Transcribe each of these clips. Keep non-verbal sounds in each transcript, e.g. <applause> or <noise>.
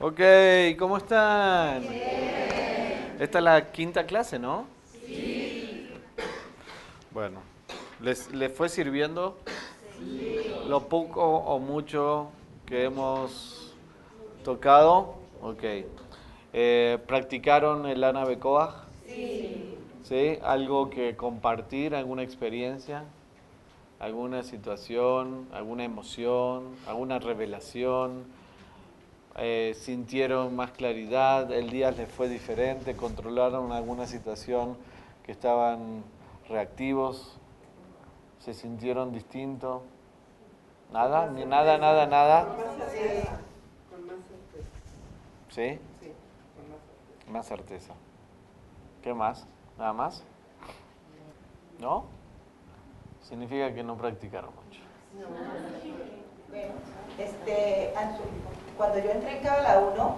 Ok, ¿cómo están? Esta es la quinta clase, ¿no? Sí. Bueno, ¿les, les fue sirviendo lo poco o mucho que hemos tocado? Ok. Eh, ¿Practicaron el Ana Becoa? Sí. ¿Sí? ¿Algo que compartir, alguna experiencia? ¿Alguna situación, alguna emoción, alguna revelación? Eh, sintieron más claridad, el día les fue diferente, controlaron alguna situación que estaban reactivos, se sintieron distintos. ¿Nada? ¿Ni nada, nada, nada? ¿Sí? Sí, con. Más certeza. ¿Qué más? ¿Nada más? ¿No? Significa que no practicaron mucho. Este, cuando yo entré en Cabala 1,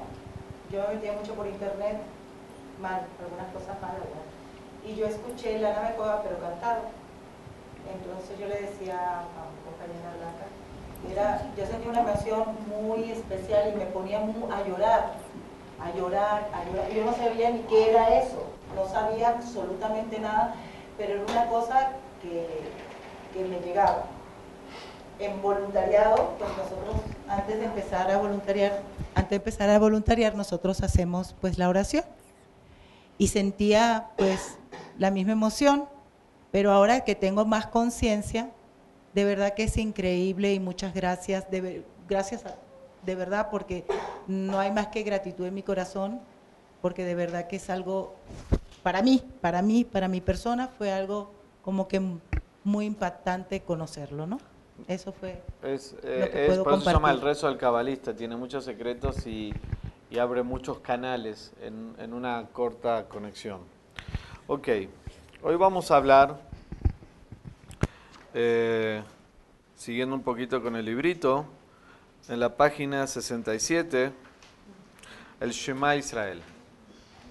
yo me metía mucho por internet, mal, algunas cosas malas, Y yo escuché la nave coba, pero cantado. Entonces yo le decía a compañera Blanca, yo sentía una emoción muy especial y me ponía a llorar, a llorar, a llorar. Yo no sabía ni qué era eso, no sabía absolutamente nada, pero era una cosa que, que me llegaba en voluntariado, pues nosotros antes de empezar a voluntariar, antes de empezar a voluntariar, nosotros hacemos pues la oración. Y sentía pues la misma emoción, pero ahora que tengo más conciencia, de verdad que es increíble y muchas gracias, de, gracias de verdad, porque no hay más que gratitud en mi corazón, porque de verdad que es algo, para mí, para mí, para mi persona, fue algo como que muy impactante conocerlo, ¿no? Eso fue. Es, eh, es por eso se llama el rezo del cabalista, tiene muchos secretos y, abre muchos canales en, una corta conexión. Ok, hoy vamos a hablar, eh, siguiendo un poquito con el librito, en la página 67, el Shema Israel.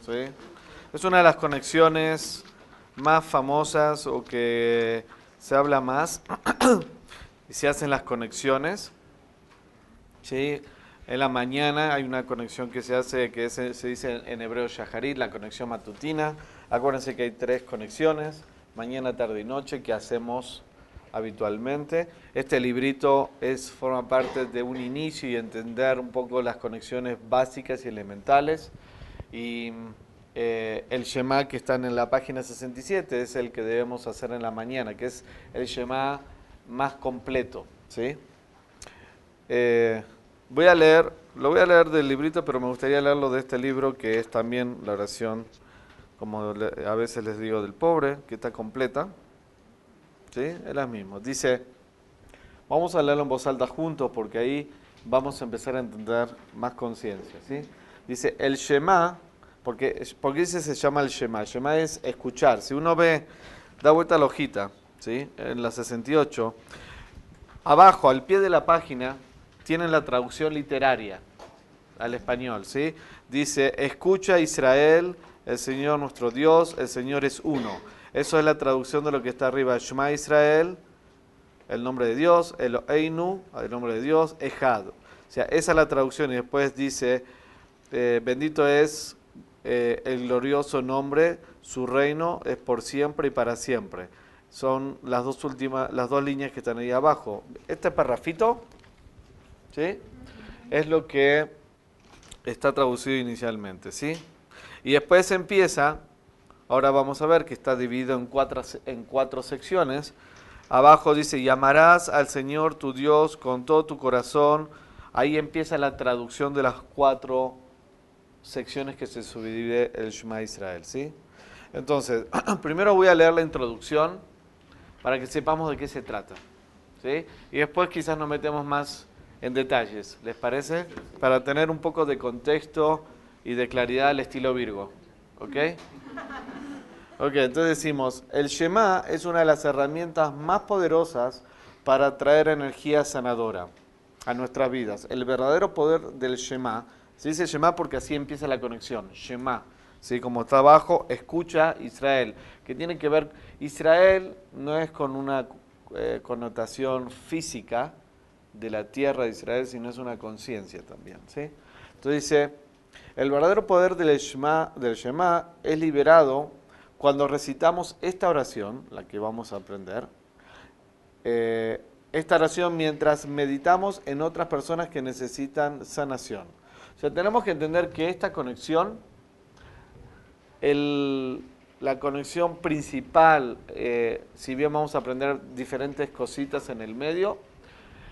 ¿sí? Es una de las conexiones más famosas o que se habla más <clears throat> y se hacen las conexiones. ¿sí? En la mañana hay una conexión que se hace, que se dice en hebreo shaharit, la conexión matutina. Acuérdense que hay tres conexiones, mañana, tarde y noche, que hacemos habitualmente. Este librito es, forma parte de un inicio y entender un poco las conexiones básicas y elementales. Y eh, el Shema que está en la página 67 es el que debemos hacer en la mañana, que es el Shema más completo. ¿sí? Eh, voy a leer, lo voy a leer del librito, pero me gustaría leerlo de este libro que es también la oración, como a veces les digo, del pobre, que está completa. ¿Sí? Es la misma. Dice, vamos a leerlo en voz alta juntos porque ahí vamos a empezar a entender más conciencia. ¿sí? Dice, el Shema, porque, porque dice se llama el Shema. El Shema es escuchar. Si uno ve, da vuelta la hojita, ¿sí? en la 68, abajo, al pie de la página, tienen la traducción literaria al español. ¿sí? Dice, escucha Israel, el Señor nuestro Dios, el Señor es uno. Eso es la traducción de lo que está arriba. Shema Israel, el nombre de Dios, el Einu, el nombre de Dios, Ejad. O sea, esa es la traducción y después dice, eh, bendito es eh, el glorioso nombre, su reino es por siempre y para siempre son las dos últimas, las dos líneas que están ahí abajo. Este parrafito, ¿sí? Es lo que está traducido inicialmente, ¿sí? Y después empieza, ahora vamos a ver que está dividido en cuatro, en cuatro secciones. Abajo dice, llamarás al Señor tu Dios con todo tu corazón. Ahí empieza la traducción de las cuatro secciones que se subdivide el Shema Israel, ¿sí? Entonces, <clears throat> primero voy a leer la introducción para que sepamos de qué se trata. ¿sí? Y después quizás nos metemos más en detalles, ¿les parece? Para tener un poco de contexto y de claridad al estilo Virgo. ¿Ok? Ok, entonces decimos, el Shema es una de las herramientas más poderosas para traer energía sanadora a nuestras vidas. El verdadero poder del Shema, se dice Shema porque así empieza la conexión, Shema ¿sí? como está abajo, escucha Israel, que tiene que ver, Israel no es con una eh, connotación física de la tierra de Israel, sino es una conciencia también. ¿sí? Entonces dice, el verdadero poder del Shema, del Shema es liberado cuando recitamos esta oración, la que vamos a aprender, eh, esta oración mientras meditamos en otras personas que necesitan sanación. O sea, tenemos que entender que esta conexión, la conexión principal, eh, si bien vamos a aprender diferentes cositas en el medio,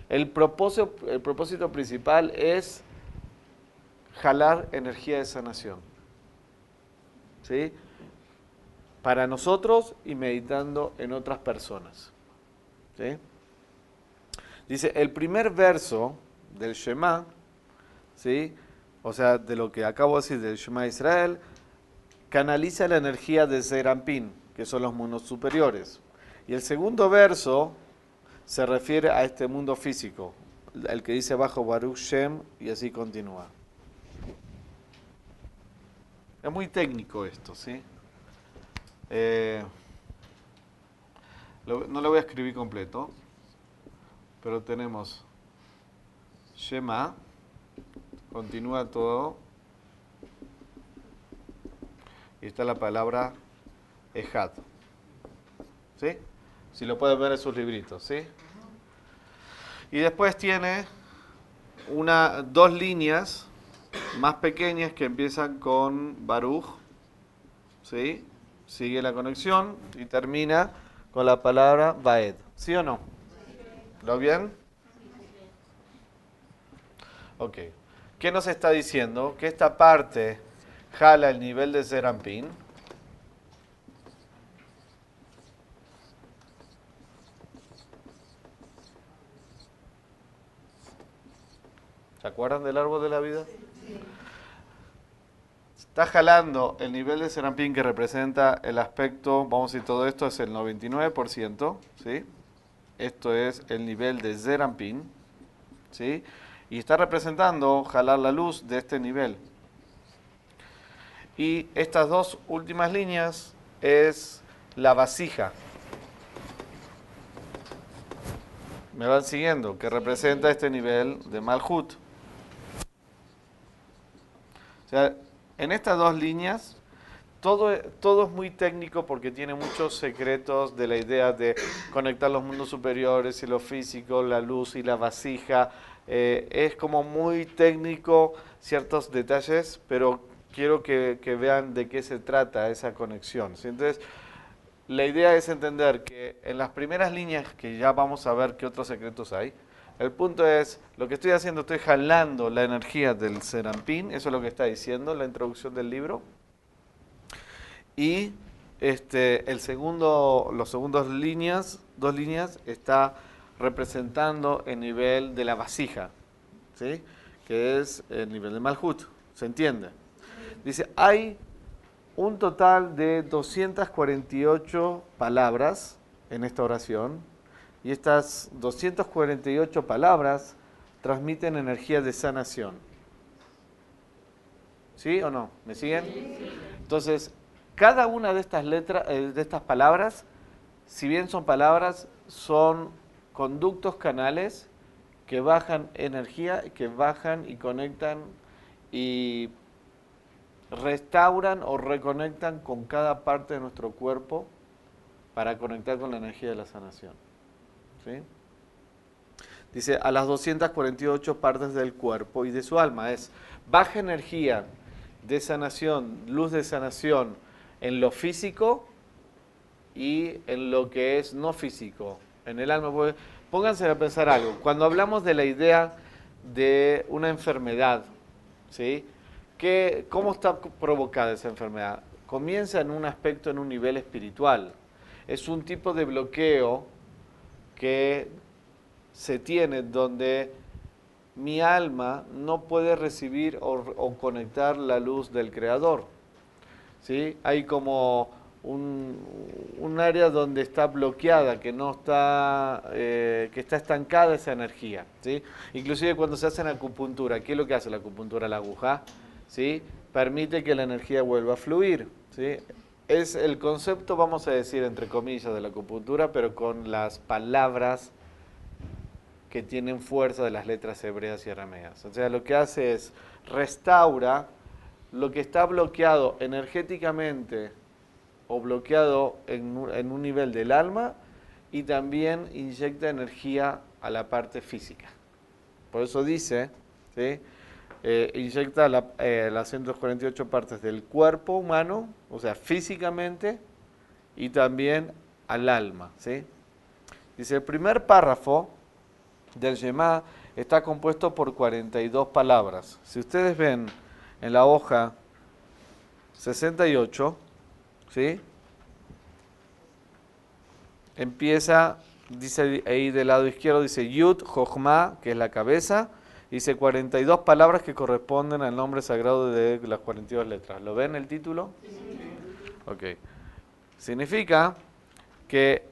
el propósito, el propósito principal es jalar energía de sanación. ¿Sí? Para nosotros y meditando en otras personas. ¿Sí? Dice, el primer verso del Shema, ¿sí? o sea, de lo que acabo de decir del Shema Israel, canaliza la energía de Zerampin, que son los mundos superiores. Y el segundo verso se refiere a este mundo físico, el que dice bajo Baruch Shem, y así continúa. Es muy técnico esto, ¿sí? Eh, no lo voy a escribir completo, pero tenemos Shema, continúa todo, y está la palabra Ejad. ¿Sí? Si lo pueden ver en sus libritos, ¿sí? Y después tiene una, dos líneas más pequeñas que empiezan con Baruch, ¿sí? Sigue la conexión y termina con la palabra Baed, ¿sí o no? ¿Lo bien? Ok. ¿Qué nos está diciendo? Que esta parte jala el nivel de Serampín. ¿Se acuerdan del árbol de la vida? Está jalando el nivel de Serampín que representa el aspecto, vamos a decir, todo esto es el 99%, ¿sí? Esto es el nivel de Serampín, ¿sí? Y está representando jalar la luz de este nivel. Y estas dos últimas líneas es la vasija. Me van siguiendo, que representa este nivel de Malhut. O sea, en estas dos líneas, todo, todo es muy técnico porque tiene muchos secretos de la idea de conectar los mundos superiores y lo físico, la luz y la vasija. Eh, es como muy técnico ciertos detalles, pero quiero que, vean de qué se trata esa conexión. Entonces, la idea es entender que en las primeras líneas, que ya vamos a ver qué otros secretos hay, el punto es, lo que estoy haciendo, estoy jalando la energía del serampín, eso es lo que está diciendo la introducción del libro. Y este, el segundo, los segundos líneas, dos líneas, está representando el nivel de la vasija, ¿sí? que es el nivel de Malhut. ¿Se entiende? Dice, hay un total de 248 palabras en esta oración y estas 248 palabras transmiten energía de sanación. ¿Sí o no? ¿Me siguen? Entonces, cada una de estas letras, eh, de estas palabras, si bien son palabras, son conductos canales que bajan energía, que bajan y conectan y restauran o reconectan con cada parte de nuestro cuerpo para conectar con la energía de la sanación. Dice, a las 248 partes del cuerpo y de su alma. Es baja energía de sanación, luz de sanación en lo físico y en lo que es no físico, en el alma. Pónganse a pensar algo. Cuando hablamos de la idea de una enfermedad, ¿sí? ¿Qué, ¿cómo está provocada esa enfermedad? Comienza en un aspecto, en un nivel espiritual. Es un tipo de bloqueo que se tiene donde mi alma no puede recibir o, conectar la luz del Creador. ¿Sí? Hay como un, área donde está bloqueada, que no está, eh, que está estancada esa energía. ¿sí? Inclusive cuando se hace en acupuntura, ¿qué es lo que hace la acupuntura? La aguja, ¿sí? permite que la energía vuelva a fluir. ¿sí? es el concepto, vamos a decir, entre comillas, de la acupuntura, pero con las palabras que tienen fuerza de las letras hebreas y arameas. O sea, lo que hace es restaura lo que está bloqueado energéticamente o bloqueado en, un nivel del alma y también inyecta energía a la parte física. Por eso dice, ¿sí? Eh, inyecta eh, las 148 partes del cuerpo humano, o sea, físicamente, y también al alma. ¿sí? Dice, el primer párrafo del Yemá está compuesto por 42 palabras. Si ustedes ven en la hoja 68, ¿sí? Empieza, dice ahí del lado izquierdo, dice Yud, Jochma, que es la cabeza, dice 42 palabras que corresponden al nombre sagrado de las 42 letras. ¿Lo ven el título? Ok. Significa que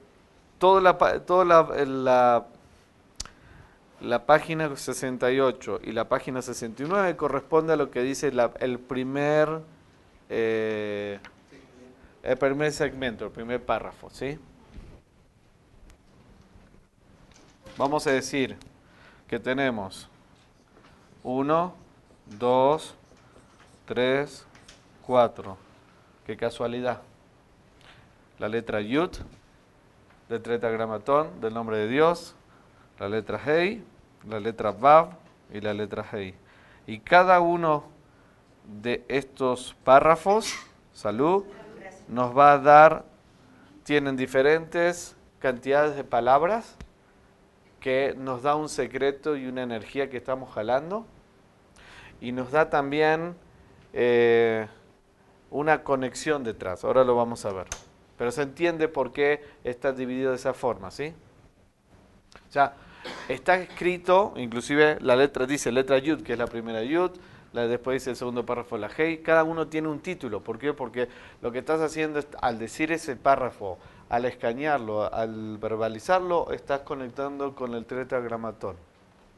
toda la, toda la, la, página 68 y la página 69 corresponde a lo que dice el primer eh, el primer segmento, el primer párrafo, ¿sí? Vamos a decir que tenemos 1, 2, 3, 4. Qué casualidad. La letra Yud, del tetragramatón del nombre de Dios, la letra Hei, la letra Vav y la letra Hei. Y cada uno de estos párrafos, salud, nos va a dar, tienen diferentes cantidades de palabras que nos da un secreto y una energía que estamos jalando y nos da también eh, una conexión detrás. Ahora lo vamos a ver. Pero se entiende por qué está dividido de esa forma, ¿sí? O sea, está escrito, inclusive la letra dice letra Yud, que es la primera Yud, la, después dice el segundo párrafo la Hei, cada uno tiene un título. ¿Por qué? Porque lo que estás haciendo es, al decir ese párrafo, al escanearlo, al verbalizarlo, estás conectando con el tetragramatón.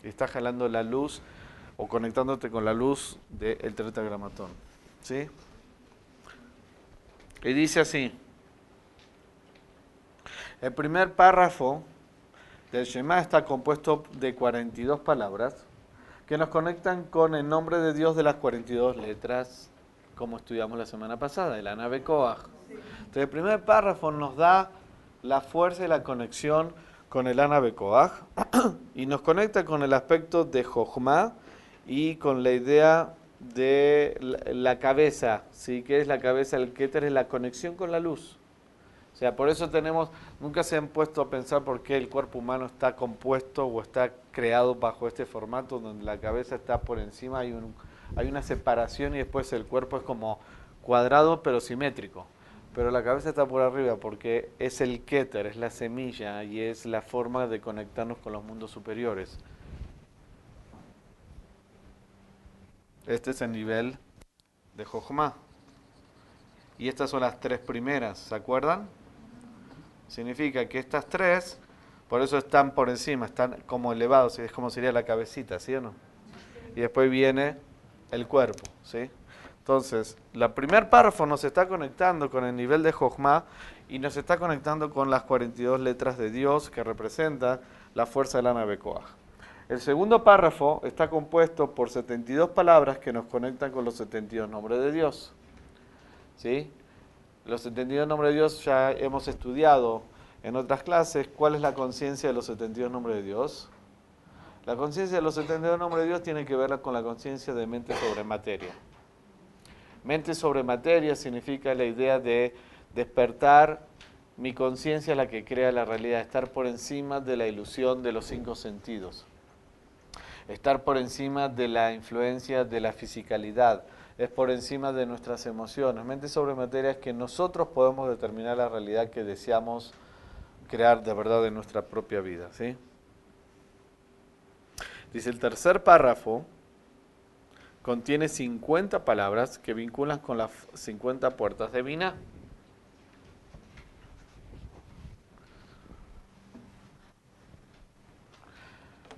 Y estás jalando la luz o conectándote con la luz del tetragramatón. ¿Sí? Y dice así. El primer párrafo del Shema está compuesto de 42 palabras que nos conectan con el nombre de Dios de las 42 letras, como estudiamos la semana pasada, el Anabe Koach. Entonces, el primer párrafo nos da la fuerza y la conexión con el Koach <clears throat> y nos conecta con el aspecto de Jochma y con la idea de la cabeza, ¿sí? que es la cabeza del Keter? Es la conexión con la luz. O sea, por eso tenemos, nunca se han puesto a pensar por qué el cuerpo humano está compuesto o está creado bajo este formato donde la cabeza está por encima, hay, un, hay una separación y después el cuerpo es como cuadrado pero simétrico. Pero la cabeza está por arriba porque es el Keter, es la semilla y es la forma de conectarnos con los mundos superiores. Este es el nivel de Jochma. Y estas son las tres primeras, ¿se acuerdan? Significa que estas tres, por eso están por encima, están como elevados, es como sería la cabecita, ¿sí o no? Y después viene el cuerpo, ¿sí? Entonces, la primer párrafo nos está conectando con el nivel de Jochma y nos está conectando con las 42 letras de Dios que representan la fuerza de la nave Koach. El segundo párrafo está compuesto por 72 palabras que nos conectan con los 72 nombres de Dios. ¿Sí? Los 72 nombres de Dios ya hemos estudiado en otras clases. ¿Cuál es la conciencia de los 72 nombres de Dios? La conciencia de los 72 nombres de Dios tiene que ver con la conciencia de mente sobre materia. Mente sobre materia significa la idea de despertar mi conciencia la que crea la realidad, estar por encima de la ilusión de los cinco sentidos, estar por encima de la influencia de la fisicalidad, es por encima de nuestras emociones. Mente sobre materia es que nosotros podemos determinar la realidad que deseamos crear de verdad en nuestra propia vida. ¿sí? Dice el tercer párrafo, contiene 50 palabras que vinculan con las 50 puertas de Vina.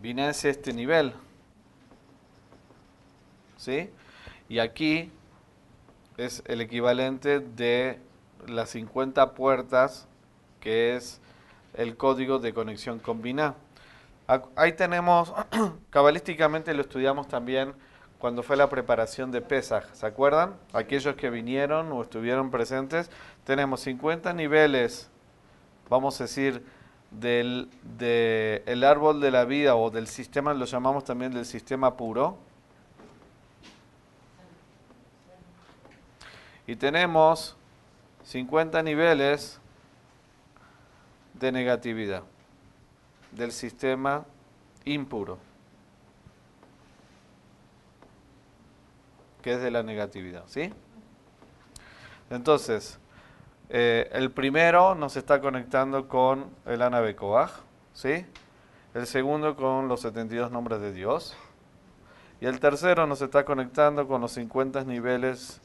Vina es este nivel. ¿Sí? Y aquí es el equivalente de las 50 puertas, que es el código de conexión con Ahí tenemos, <clears throat> cabalísticamente lo estudiamos también cuando fue la preparación de Pesaj, ¿se acuerdan? Aquellos que vinieron o estuvieron presentes, tenemos 50 niveles, vamos a decir, del de el árbol de la vida o del sistema, lo llamamos también del sistema puro. Y tenemos 50 niveles de negatividad del sistema impuro, que es de la negatividad, ¿sí? Entonces, eh, el primero nos está conectando con el Anabecoaj, ¿sí? El segundo con los 72 nombres de Dios. Y el tercero nos está conectando con los 50 niveles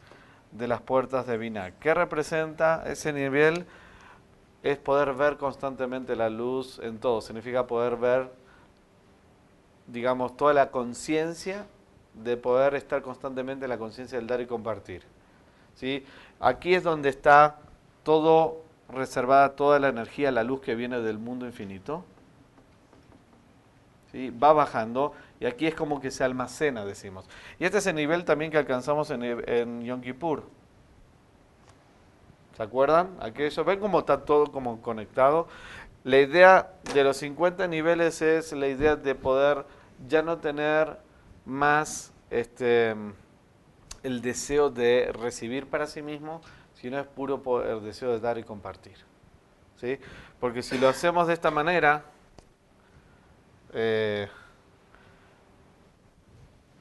de las puertas de Binah. ¿Qué representa ese nivel? es poder ver constantemente la luz en todo. Significa poder ver, digamos, toda la conciencia de poder estar constantemente en la conciencia del dar y compartir. ¿Sí? Aquí es donde está todo reservada, toda la energía, la luz que viene del mundo infinito. ¿Sí? Va bajando y aquí es como que se almacena, decimos. Y este es el nivel también que alcanzamos en, en Yom Kippur. ¿Se acuerdan? Aquello, ven cómo está todo como conectado. La idea de los 50 niveles es la idea de poder ya no tener más este, el deseo de recibir para sí mismo, sino es puro el deseo de dar y compartir. ¿Sí? Porque si lo hacemos de esta manera, eh,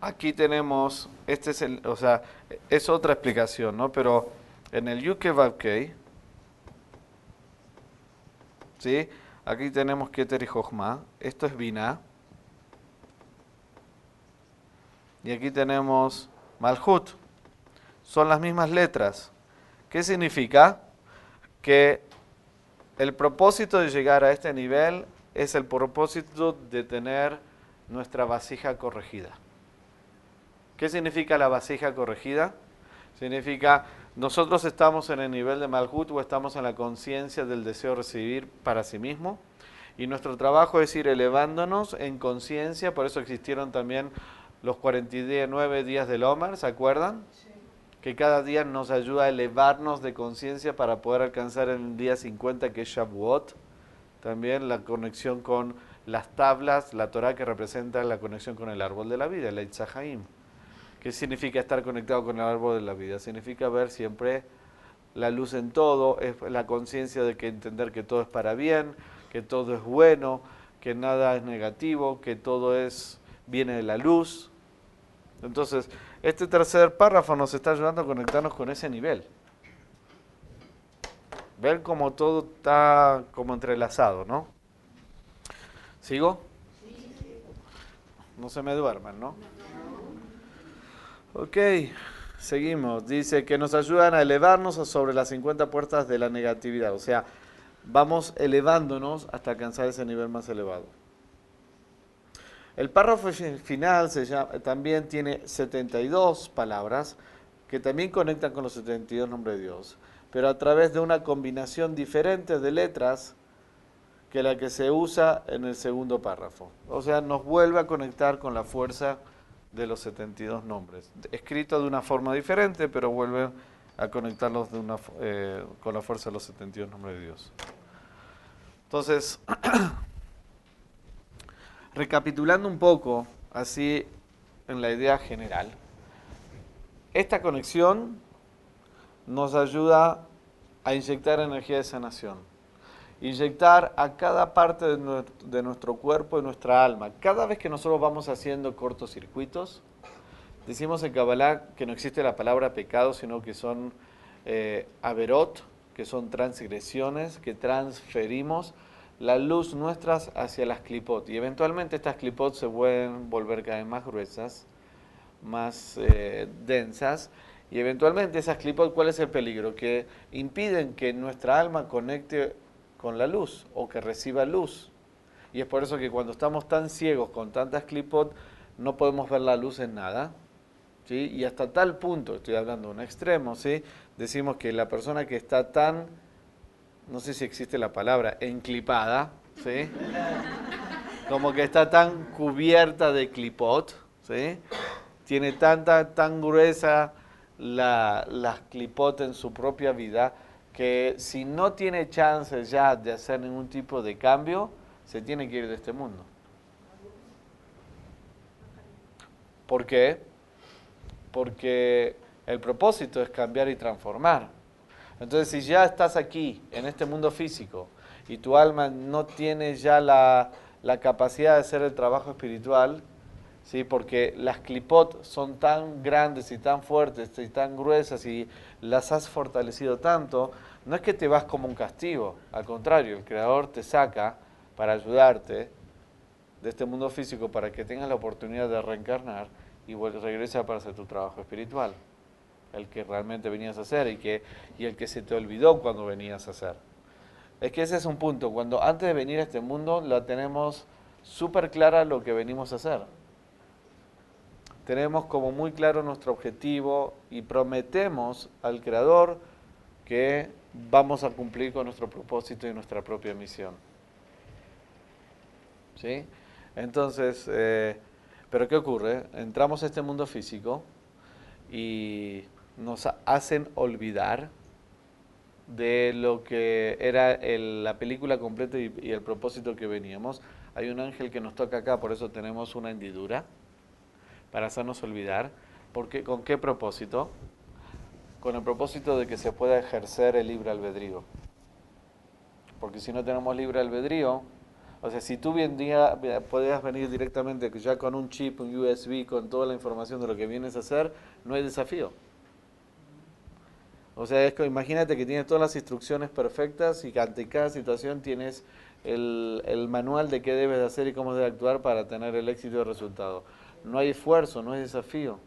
aquí tenemos, este es el, o sea, es otra explicación, ¿no? Pero en el Yuke ¿sí? Aquí tenemos Keter y. Esto es Binah. Y aquí tenemos Malhut. Son las mismas letras. ¿Qué significa? Que el propósito de llegar a este nivel es el propósito de tener nuestra vasija corregida. ¿Qué significa la vasija corregida? Significa nosotros estamos en el nivel de Malhut o estamos en la conciencia del deseo de recibir para sí mismo. Y nuestro trabajo es ir elevándonos en conciencia, por eso existieron también los 49 días del Omar, ¿se acuerdan? Que cada día nos ayuda a elevarnos de conciencia para poder alcanzar el día 50 que es Shavuot. También la conexión con las tablas, la Torah que representa la conexión con el árbol de la vida, el Eitzahaim. ¿Qué significa estar conectado con el árbol de la vida? Significa ver siempre la luz en todo, es la conciencia de que entender que todo es para bien, que todo es bueno, que nada es negativo, que todo es viene de la luz. Entonces, este tercer párrafo nos está ayudando a conectarnos con ese nivel. Ver cómo todo está como entrelazado, ¿no? ¿Sigo? No se me duerman, ¿no? Ok, seguimos. Dice que nos ayudan a elevarnos sobre las 50 puertas de la negatividad. O sea, vamos elevándonos hasta alcanzar ese nivel más elevado. El párrafo final también tiene 72 palabras que también conectan con los 72 nombres de Dios, pero a través de una combinación diferente de letras que la que se usa en el segundo párrafo. O sea, nos vuelve a conectar con la fuerza de los 72 nombres. Escrito de una forma diferente, pero vuelve a conectarlos eh, con la fuerza de los 72 nombres de Dios. Entonces, <clears throat> recapitulando un poco, así en la idea general, esta conexión nos ayuda a inyectar energía de sanación inyectar a cada parte de nuestro, cuerpo y nuestra alma. Cada vez que nosotros vamos haciendo cortocircuitos, decimos en Kabbalah que no existe la palabra pecado, sino que son eh, averot, que son transgresiones, que transferimos la luz nuestras hacia las clipot. Y eventualmente estas clipot se pueden volver cada vez más gruesas, más eh, densas. Y eventualmente esas clipot, ¿cuál es el peligro? Que impiden que nuestra alma conecte con la luz o que reciba luz. Y es por eso que cuando estamos tan ciegos con tantas clipot, no podemos ver la luz en nada. Y hasta tal punto, estoy hablando de un extremo, ¿sí? decimos que la persona que está tan, no sé si existe la palabra, enclipada, ¿sí? como que está tan cubierta de clipot, ¿sí? Tiene tanta, tan gruesa la, las clipot en su propia vida que si no tiene chance ya de hacer ningún tipo de cambio, se tiene que ir de este mundo. ¿Por qué? Porque el propósito es cambiar y transformar. Entonces, si ya estás aquí, en este mundo físico, y tu alma no tiene ya la, capacidad de hacer el trabajo espiritual, ¿sí? porque las clipot son tan grandes y tan fuertes y tan gruesas y las has fortalecido tanto, no es que te vas como un castigo, al contrario, el Creador te saca para ayudarte de este mundo físico para que tengas la oportunidad de reencarnar y regresa para hacer tu trabajo espiritual, el que realmente venías a hacer y, que, y el que se te olvidó cuando venías a hacer. Es que ese es un punto, cuando antes de venir a este mundo la tenemos súper clara lo que venimos a hacer. Tenemos como muy claro nuestro objetivo y prometemos al Creador que vamos a cumplir con nuestro propósito y nuestra propia misión. ¿Sí? Entonces, eh, pero ¿qué ocurre? Entramos a este mundo físico y nos hacen olvidar de lo que era la película completa y, el propósito que veníamos. Hay un ángel que nos toca acá, por eso tenemos una hendidura, para hacernos olvidar. Porque, ¿Con qué propósito? Con el propósito de que se pueda ejercer el libre albedrío. Porque si no tenemos libre albedrío, o sea, si tú bien día podías venir directamente ya con un chip, un USB, con toda la información de lo que vienes a hacer, no hay desafío. O sea, es que imagínate que tienes todas las instrucciones perfectas y ante cada situación tienes el, manual de qué debes de hacer y cómo debes actuar para tener el éxito y resultado. No hay esfuerzo, no hay desafío.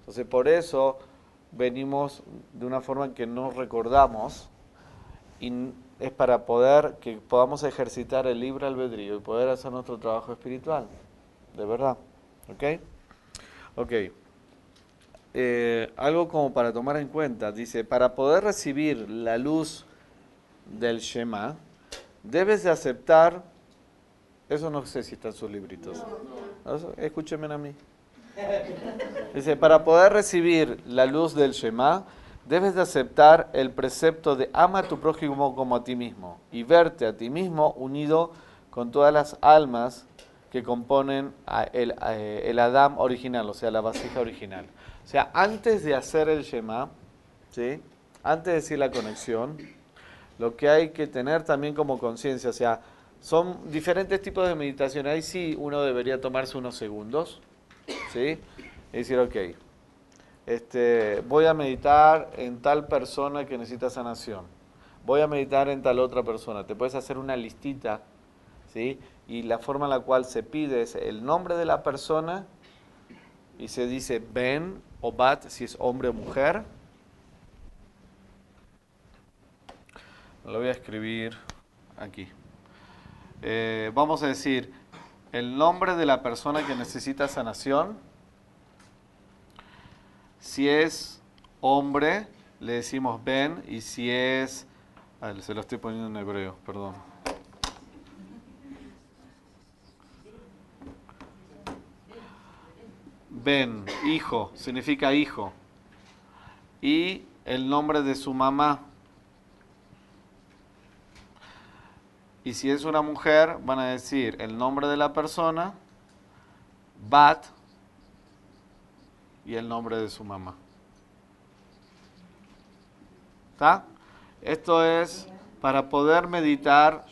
Entonces, por eso venimos de una forma que no recordamos y es para poder que podamos ejercitar el libre albedrío y poder hacer nuestro trabajo espiritual. De verdad. ¿Ok? Ok. Eh, algo como para tomar en cuenta, dice, para poder recibir la luz del Shema, debes de aceptar, eso no sé si está en sus libritos, escúchenme a mí. Dice, para poder recibir la luz del Shema, debes de aceptar el precepto de ama a tu prójimo como a ti mismo y verte a ti mismo unido con todas las almas que componen el, el Adam original, o sea, la vasija original. O sea, antes de hacer el Shema, ¿sí? antes de decir la conexión, lo que hay que tener también como conciencia, o sea, son diferentes tipos de meditación. Ahí sí uno debería tomarse unos segundos, ¿sí? Y decir, ok, este, voy a meditar en tal persona que necesita sanación. Voy a meditar en tal otra persona. Te puedes hacer una listita, ¿sí? Y la forma en la cual se pide es el nombre de la persona y se dice Ben o Bat si es hombre o mujer. Lo voy a escribir aquí. Eh, vamos a decir el nombre de la persona que necesita sanación. Si es hombre, le decimos Ben, y si es... se lo estoy poniendo en hebreo, perdón. Ben, hijo, significa hijo. Y el nombre de su mamá. Y si es una mujer, van a decir el nombre de la persona, Bat, y el nombre de su mamá. ¿Está? Esto es para poder meditar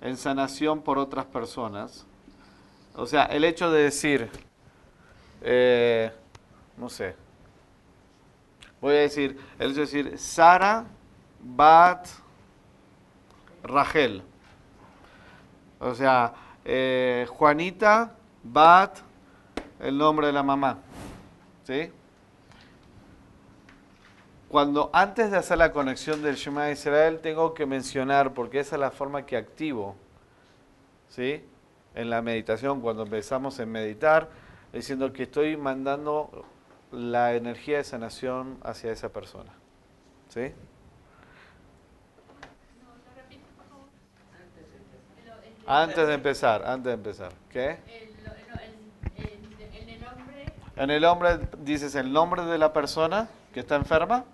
en sanación por otras personas o sea, el hecho de decir, eh, no sé, voy a decir, el hecho de decir Sara Bat Rachel. O sea, eh, Juanita Bat, el nombre de la mamá. ¿Sí? Cuando antes de hacer la conexión del Shema Israel, tengo que mencionar, porque esa es la forma que activo, ¿sí? En la meditación, cuando empezamos en meditar, diciendo que estoy mandando la energía de sanación hacia esa persona. ¿Sí? Antes de empezar, antes de empezar. ¿Qué? en el nombre dices el nombre de la persona que está enferma.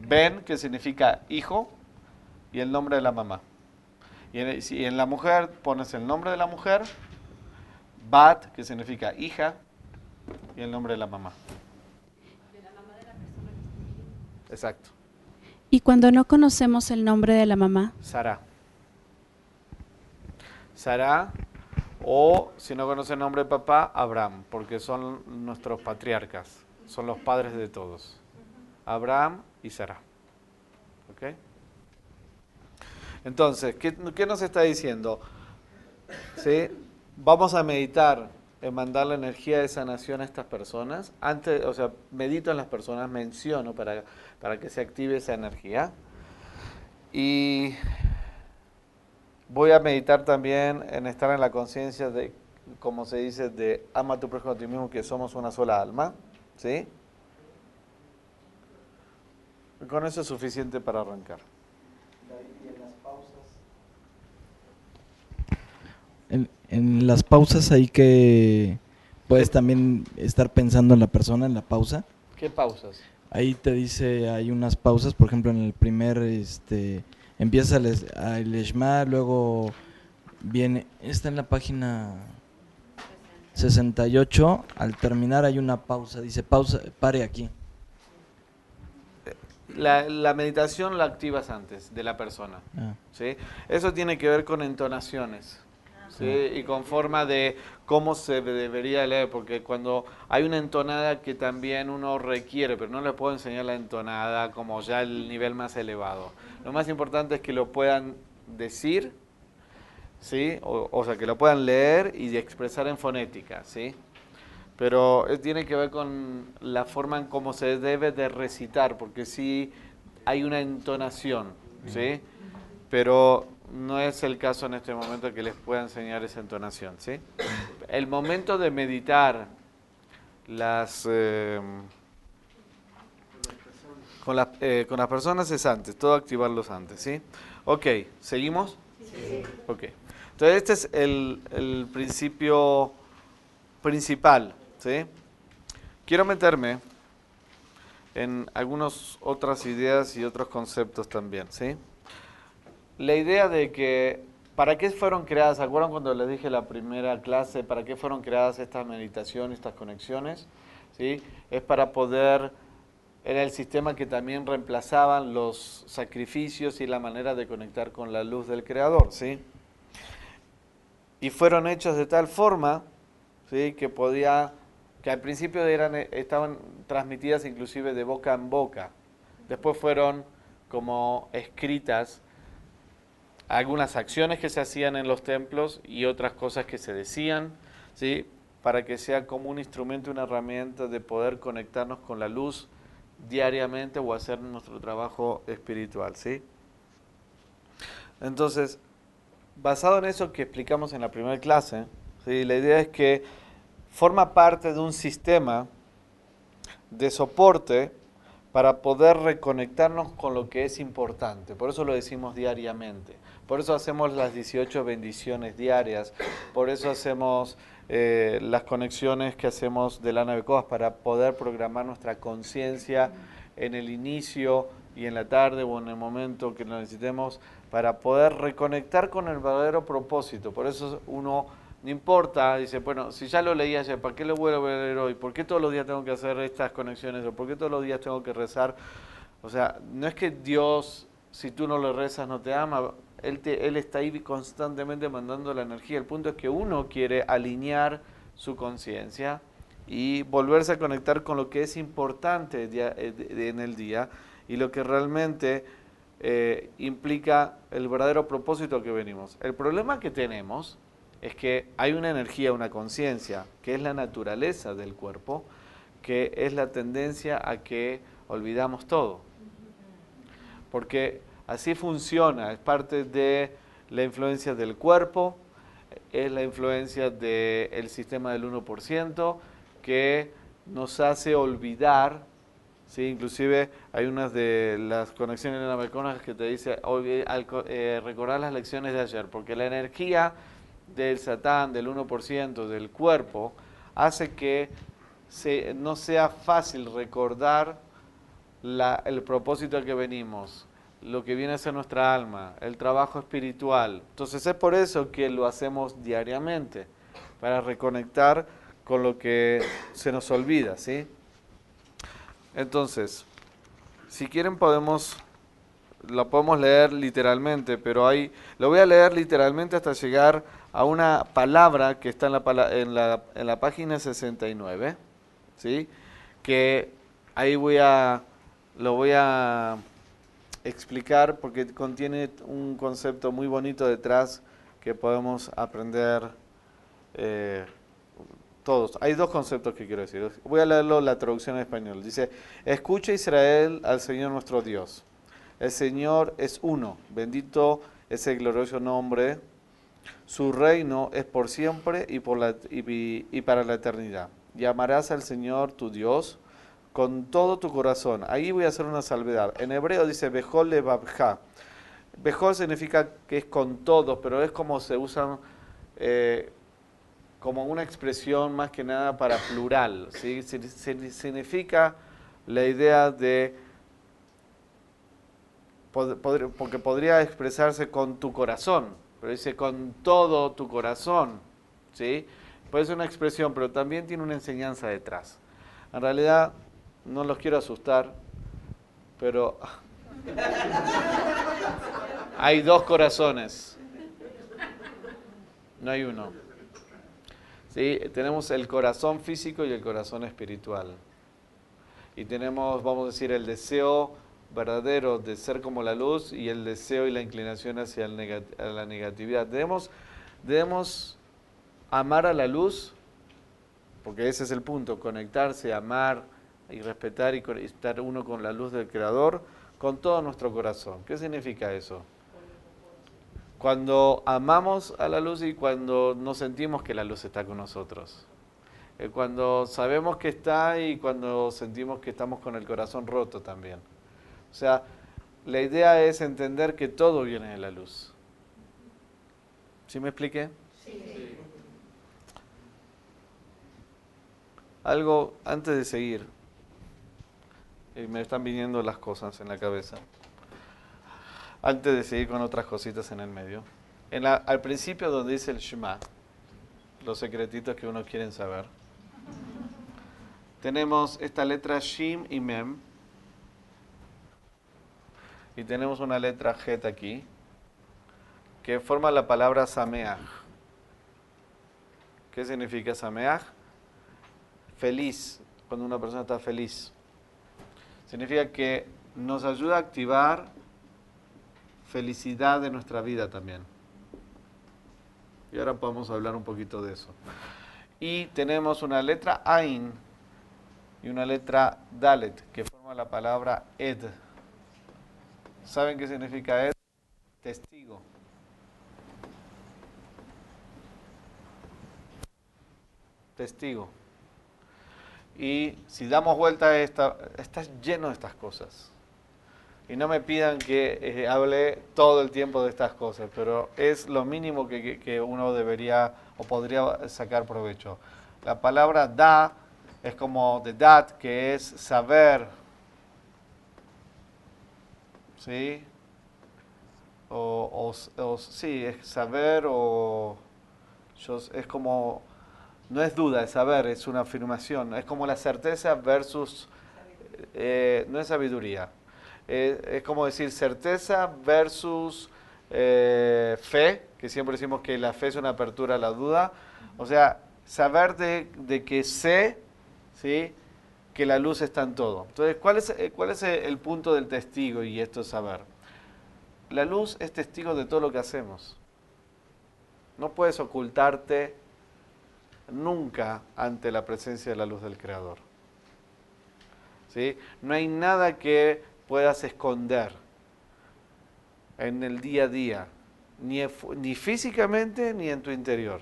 Ben, que significa hijo, y el nombre de la mamá. Y en, si en la mujer pones el nombre de la mujer, Bat, que significa hija, y el nombre de la mamá. De la mamá de la persona que Exacto. Y cuando no conocemos el nombre de la mamá, Sara. Sara, o si no conoce el nombre de papá, Abraham, porque son nuestros patriarcas, son los padres de todos. Abraham y Sara. ¿Ok? Entonces, ¿qué, nos está diciendo? ¿Sí? Vamos a meditar en mandar la energía de sanación a estas personas. Antes, o sea, medito en las personas, menciono para, para que se active esa energía. Y voy a meditar también en estar en la conciencia de, como se dice, de ama a tu prójimo a ti mismo, que somos una sola alma. ¿Sí? Con eso es suficiente para arrancar. En, en las pausas hay que puedes también estar pensando en la persona en la pausa. ¿Qué pausas? Ahí te dice, hay unas pausas, por ejemplo, en el primer, este, empieza el, el Shema, luego viene, está en la página 68, al terminar hay una pausa, dice pausa, pare aquí. La, la meditación la activas antes de la persona. Ah, ¿sí? Eso tiene que ver con entonaciones ¿sí? y con forma de cómo se debería leer, porque cuando hay una entonada que también uno requiere, pero no le puedo enseñar la entonada como ya el nivel más elevado. Lo más importante es que lo puedan decir, ¿sí? o, o sea, que lo puedan leer y expresar en fonética. ¿sí? Pero eh, tiene que ver con la forma en cómo se debe de recitar, porque sí hay una entonación, ¿sí? Pero no es el caso en este momento que les pueda enseñar esa entonación, ¿sí? El momento de meditar las eh, con las eh, con las personas es antes, todo activarlos antes, ¿sí? Ok, ¿seguimos? Sí. Ok. Entonces este es el, el principio principal, ¿sí? Quiero meterme en algunas otras ideas y otros conceptos también, ¿sí? La idea de que, ¿para qué fueron creadas? ¿Se acuerdan cuando les dije la primera clase, para qué fueron creadas estas meditaciones, estas conexiones? ¿Sí? Es para poder, era el sistema que también reemplazaban los sacrificios y la manera de conectar con la luz del Creador, ¿sí? Y fueron hechos de tal forma, ¿sí? Que podía, que al principio eran, estaban transmitidas inclusive de boca en boca. Después fueron como escritas algunas acciones que se hacían en los templos y otras cosas que se decían, ¿sí? para que sea como un instrumento, una herramienta de poder conectarnos con la luz diariamente o hacer nuestro trabajo espiritual. ¿sí? Entonces, basado en eso que explicamos en la primera clase, ¿sí? la idea es que forma parte de un sistema de soporte para poder reconectarnos con lo que es importante. Por eso lo decimos diariamente. Por eso hacemos las 18 bendiciones diarias. Por eso hacemos eh, las conexiones que hacemos de la nave Coas para poder programar nuestra conciencia en el inicio y en la tarde o en el momento que lo necesitemos para poder reconectar con el verdadero propósito. Por eso uno no importa, dice, bueno, si ya lo leí ayer, ¿para qué lo vuelvo a leer hoy? ¿Por qué todos los días tengo que hacer estas conexiones? ¿O por qué todos los días tengo que rezar? O sea, no es que Dios, si tú no le rezas, no te ama. Él, está ahí constantemente mandando la energía. El punto es que uno quiere alinear su conciencia y volverse a conectar con lo que es importante eh, en el día y lo que realmente eh, implica el verdadero propósito que venimos. El problema que tenemos es que hay una energía, una conciencia, que es la naturaleza del cuerpo, que es la tendencia a que olvidamos todo. Porque así funciona, es parte de la influencia del cuerpo, es la influencia del sistema del 1%, que nos hace olvidar Sí, inclusive hay unas de las conexiones naveconas que te dice "Olvi- al co- eh, recordar las lecciones de ayer, porque la energía del satán, del 1% del cuerpo, hace que se- no sea fácil recordar la- el propósito al que venimos, lo que viene a ser nuestra alma, el trabajo espiritual. Entonces es por eso que lo hacemos diariamente, para reconectar con lo que se nos olvida, ¿sí? Entonces, si quieren podemos, la podemos leer literalmente, pero hay, lo voy a leer literalmente hasta llegar a una palabra que está en la, en la, en la página 69, ¿sí? Que ahí voy a, lo voy a explicar porque contiene un concepto muy bonito detrás que podemos aprender eh, todos. Hay dos conceptos que quiero decir. Voy a leerlo la traducción en español. Dice, escucha Israel al Señor nuestro Dios. El Señor es uno, bendito es el glorioso nombre. Su reino es por siempre y, para la eternidad. Y amarás al Señor tu Dios con todo tu corazón. Ahí voy a hacer una salvedad. En hebreo dice Bejol Levavja. Bejol significa que es con todo, pero es como se usan eh, como una expresión más que nada para plural. ¿sí? Si- si- Significa la idea de, porque podría expresarse con tu corazón, pero dice con todo tu corazón. ¿sí? Puede ser una expresión, pero también tiene una enseñanza detrás. En realidad, no los quiero asustar, pero <laughs> hay dos corazones, no hay uno. ¿sí? Tenemos el corazón físico y el corazón espiritual. Y tenemos, vamos a decir, el deseo verdadero de ser como la luz y el deseo y la inclinación hacia el la negatividad. Debemos, debemos amar a la luz, porque ese es el punto, conectarse, amar y respetar y estar uno con la luz del Creador con todo nuestro corazón. ¿Qué significa eso? Cuando amamos a la luz y cuando no sentimos que la luz está con nosotros. Eh, Cuando sabemos que está y cuando sentimos que estamos con el corazón roto también. O sea, la idea es entender que todo viene de la luz. ¿Sí me expliqué? Algo antes de seguir. Y me están viniendo las cosas en la cabeza. Antes de seguir con otras cositas en el medio. En la- al principio donde dice el Shema, los secretitos que uno quiere saber, tenemos esta letra Shim y Mem. Y tenemos una letra Het aquí, que forma la palabra Sameach. ¿Qué significa Sameach? Feliz, cuando una persona está feliz. Significa que nos ayuda a activar felicidad de nuestra vida también. Y ahora podemos hablar un poquito de eso. Y tenemos una letra Ain y una letra Dalet, que forma la palabra Ed. ¿Saben qué significa Ed? Testigo. Testigo. Y si damos vuelta a esta, está lleno de estas cosas. Y no me pidan que eh, hable todo el tiempo de estas cosas, pero es lo mínimo que, que- que uno debería o podría sacar provecho. La palabra da es como de dat, que es saber. ¿Sí? O, sí, es saber o es como, no es duda, es saber, es una afirmación. Es como la certeza versus, eh, no es sabiduría. Eh, es como decir certeza versus eh, fe, que siempre decimos que la fe es una apertura a la duda. O sea, saber de, de que sé, ¿sí? Que la luz está en todo. Entonces, ¿cuál es, eh, ¿cuál es el punto del testigo y esto es saber? La luz es testigo de todo lo que hacemos. No puedes ocultarte nunca ante la presencia de la luz del Creador. ¿Sí? No hay nada que puedas esconder en el día a día, ni, ni físicamente ni en tu interior.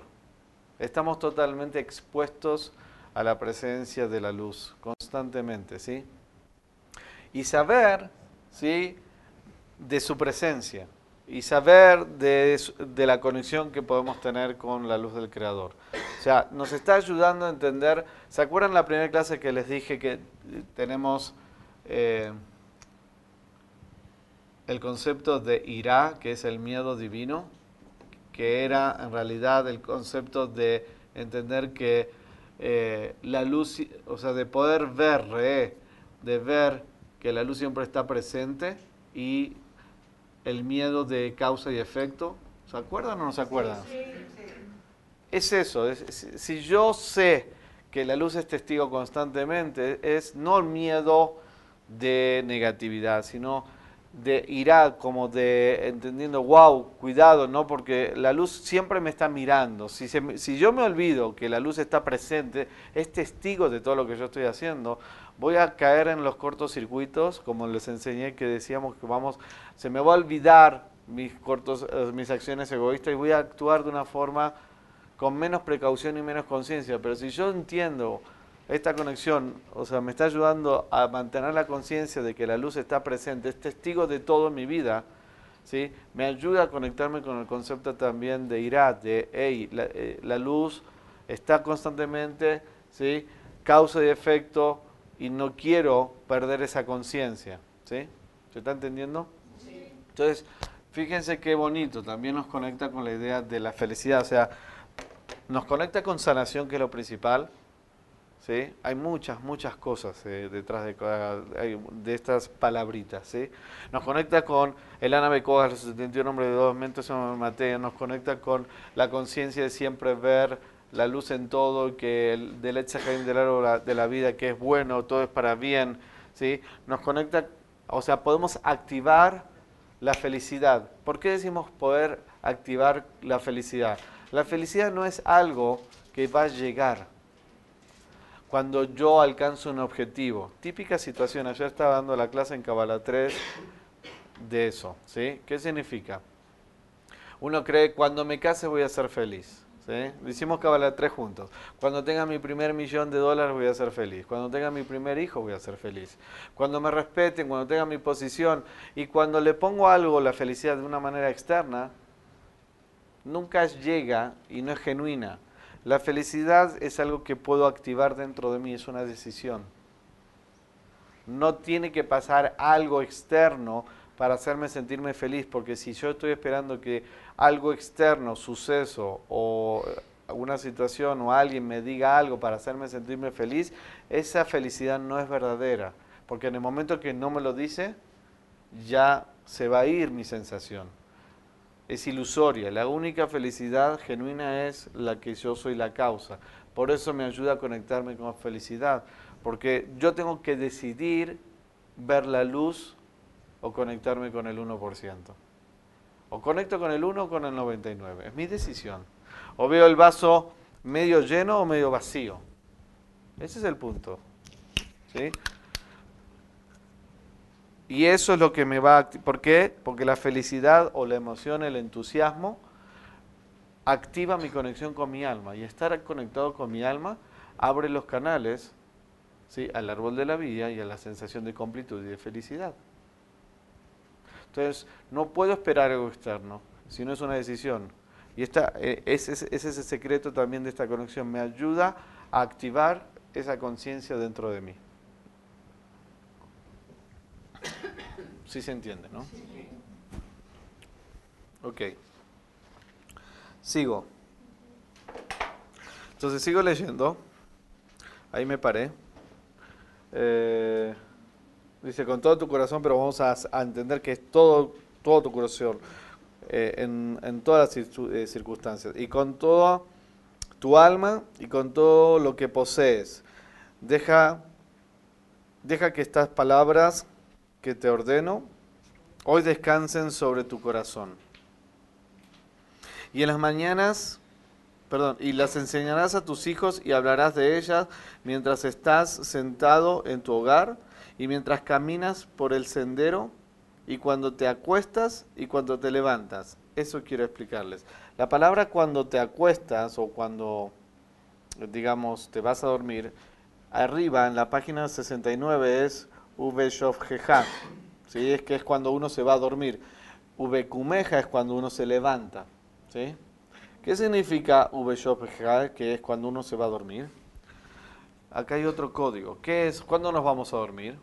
Estamos totalmente expuestos a la presencia de la luz constantemente, ¿sí? y saber ¿sí? de su presencia y saber de, de la conexión que podemos tener con la luz del Creador. O sea, nos está ayudando a entender, ¿se acuerdan la primera clase que les dije que eh, tenemos eh, el concepto de irá, que es el miedo divino? que era en realidad el concepto de entender que eh, la luz, o sea, de poder ver, re, de ver que la luz siempre está presente y el miedo de causa y efecto. ¿Se acuerdan o no se acuerdan? Es eso, es- si- si yo sé que la luz es testigo constantemente, es no el miedo de negatividad, sino de irá, como de entendiendo, wow, cuidado, ¿no? Porque la luz siempre me está mirando. Si, si yo me olvido que la luz está presente, es testigo de todo lo que yo estoy haciendo, voy a caer en los cortocircuitos, como les enseñé que decíamos que vamos, se me va a olvidar mis cortos, eh, mis acciones egoístas y voy a actuar de una forma con menos precaución y menos conciencia. Pero si yo entiendo esta conexión, o sea, me está ayudando a mantener la conciencia de que la luz está presente, es testigo de todo en mi vida, ¿sí? me ayuda a conectarme con el concepto también de irat, de, hey, la, eh, la luz está constantemente, ¿sí? causa y efecto, y no quiero perder esa conciencia. ¿sí? ¿Se está entendiendo? Entonces, fíjense qué bonito, también nos conecta con la idea de la felicidad, o sea, nos conecta con sanación, que es lo principal. Hay muchas, muchas cosas eh, detrás de, estas palabritas. Nos conecta con el Ana Becoas, los 71 hombres de dos mentes en Mateo, nos conecta con la conciencia de siempre ver la luz en todo, que el, del Etzahaim del árbol de la vida, que es bueno, todo es para bien. Nos conecta, o sea, podemos activar la felicidad. ¿Por qué decimos poder activar la felicidad? La felicidad no es algo que va a llegar cuando yo alcanzo un objetivo. Típica situación, ayer estaba dando la clase en Kabbalah 3 de eso. ¿sí? ¿Qué significa? Uno cree, cuando me case voy a ser feliz. ¿sí? Hicimos Kabbalah 3 juntos. Cuando tenga mi primer millón de dólares voy a ser feliz. Cuando tenga mi primer hijo voy a ser feliz. Cuando me respeten, cuando tenga mi posición. Y cuando le pongo algo, la felicidad, de una manera externa, nunca llega y no es genuina. La felicidad es algo que puedo activar dentro de mí, es una decisión. No tiene que pasar algo externo para hacerme sentirme feliz, porque si yo estoy esperando que algo externo, suceso o alguna situación o alguien me diga algo para hacerme sentirme feliz, esa felicidad no es verdadera, porque en el momento que no me lo dice, ya se va a ir mi sensación es ilusoria. La única felicidad genuina es la que yo soy la causa. Por eso me ayuda a conectarme con felicidad. Porque yo tengo que decidir ver la luz o conectarme con el 1%. O conecto con el 1 o con el 99. Es mi decisión. O veo el vaso medio lleno o medio vacío. Ese es el punto. ¿Sí? Y eso es lo que me va a... ¿Por qué? Porque la felicidad o la emoción, el entusiasmo, activa mi conexión con mi alma. Y estar conectado con mi alma abre los canales ¿sí? al árbol de la vida y a la sensación de completud y de felicidad. Entonces, no puedo esperar algo externo, sino es una decisión. Y esta, eh, ese ese es el secreto también de esta conexión. Me ayuda a activar esa conciencia dentro de mí. Sí se entiende, ¿no? Ok. Sigo. Entonces sigo leyendo. Ahí me paré. Eh, dice, con todo tu corazón, pero vamos a, entender que es todo, todo tu corazón, eh, en, todas las eh, circunstancias. Y con toda tu alma y con todo lo que posees. Deja, deja que estas palabras que te ordeno hoy descansen sobre tu corazón. Y en las mañanas, perdón, y las enseñarás a tus hijos y hablarás de ellas mientras estás sentado en tu hogar y mientras caminas por el sendero y cuando te acuestas y cuando te levantas. Eso quiero explicarles. La palabra cuando te acuestas o cuando, digamos, te vas a dormir, arriba en la página 69 es Uveshofjeja. ¿Sí? Es que es cuando uno se va a dormir. Uvekumeja es cuando uno se levanta. ¿Sí? ¿Qué significa Uveshofjeja, que es cuando uno se va a dormir? Acá hay otro código. ¿Qué es? ¿Cuándo nos vamos a dormir?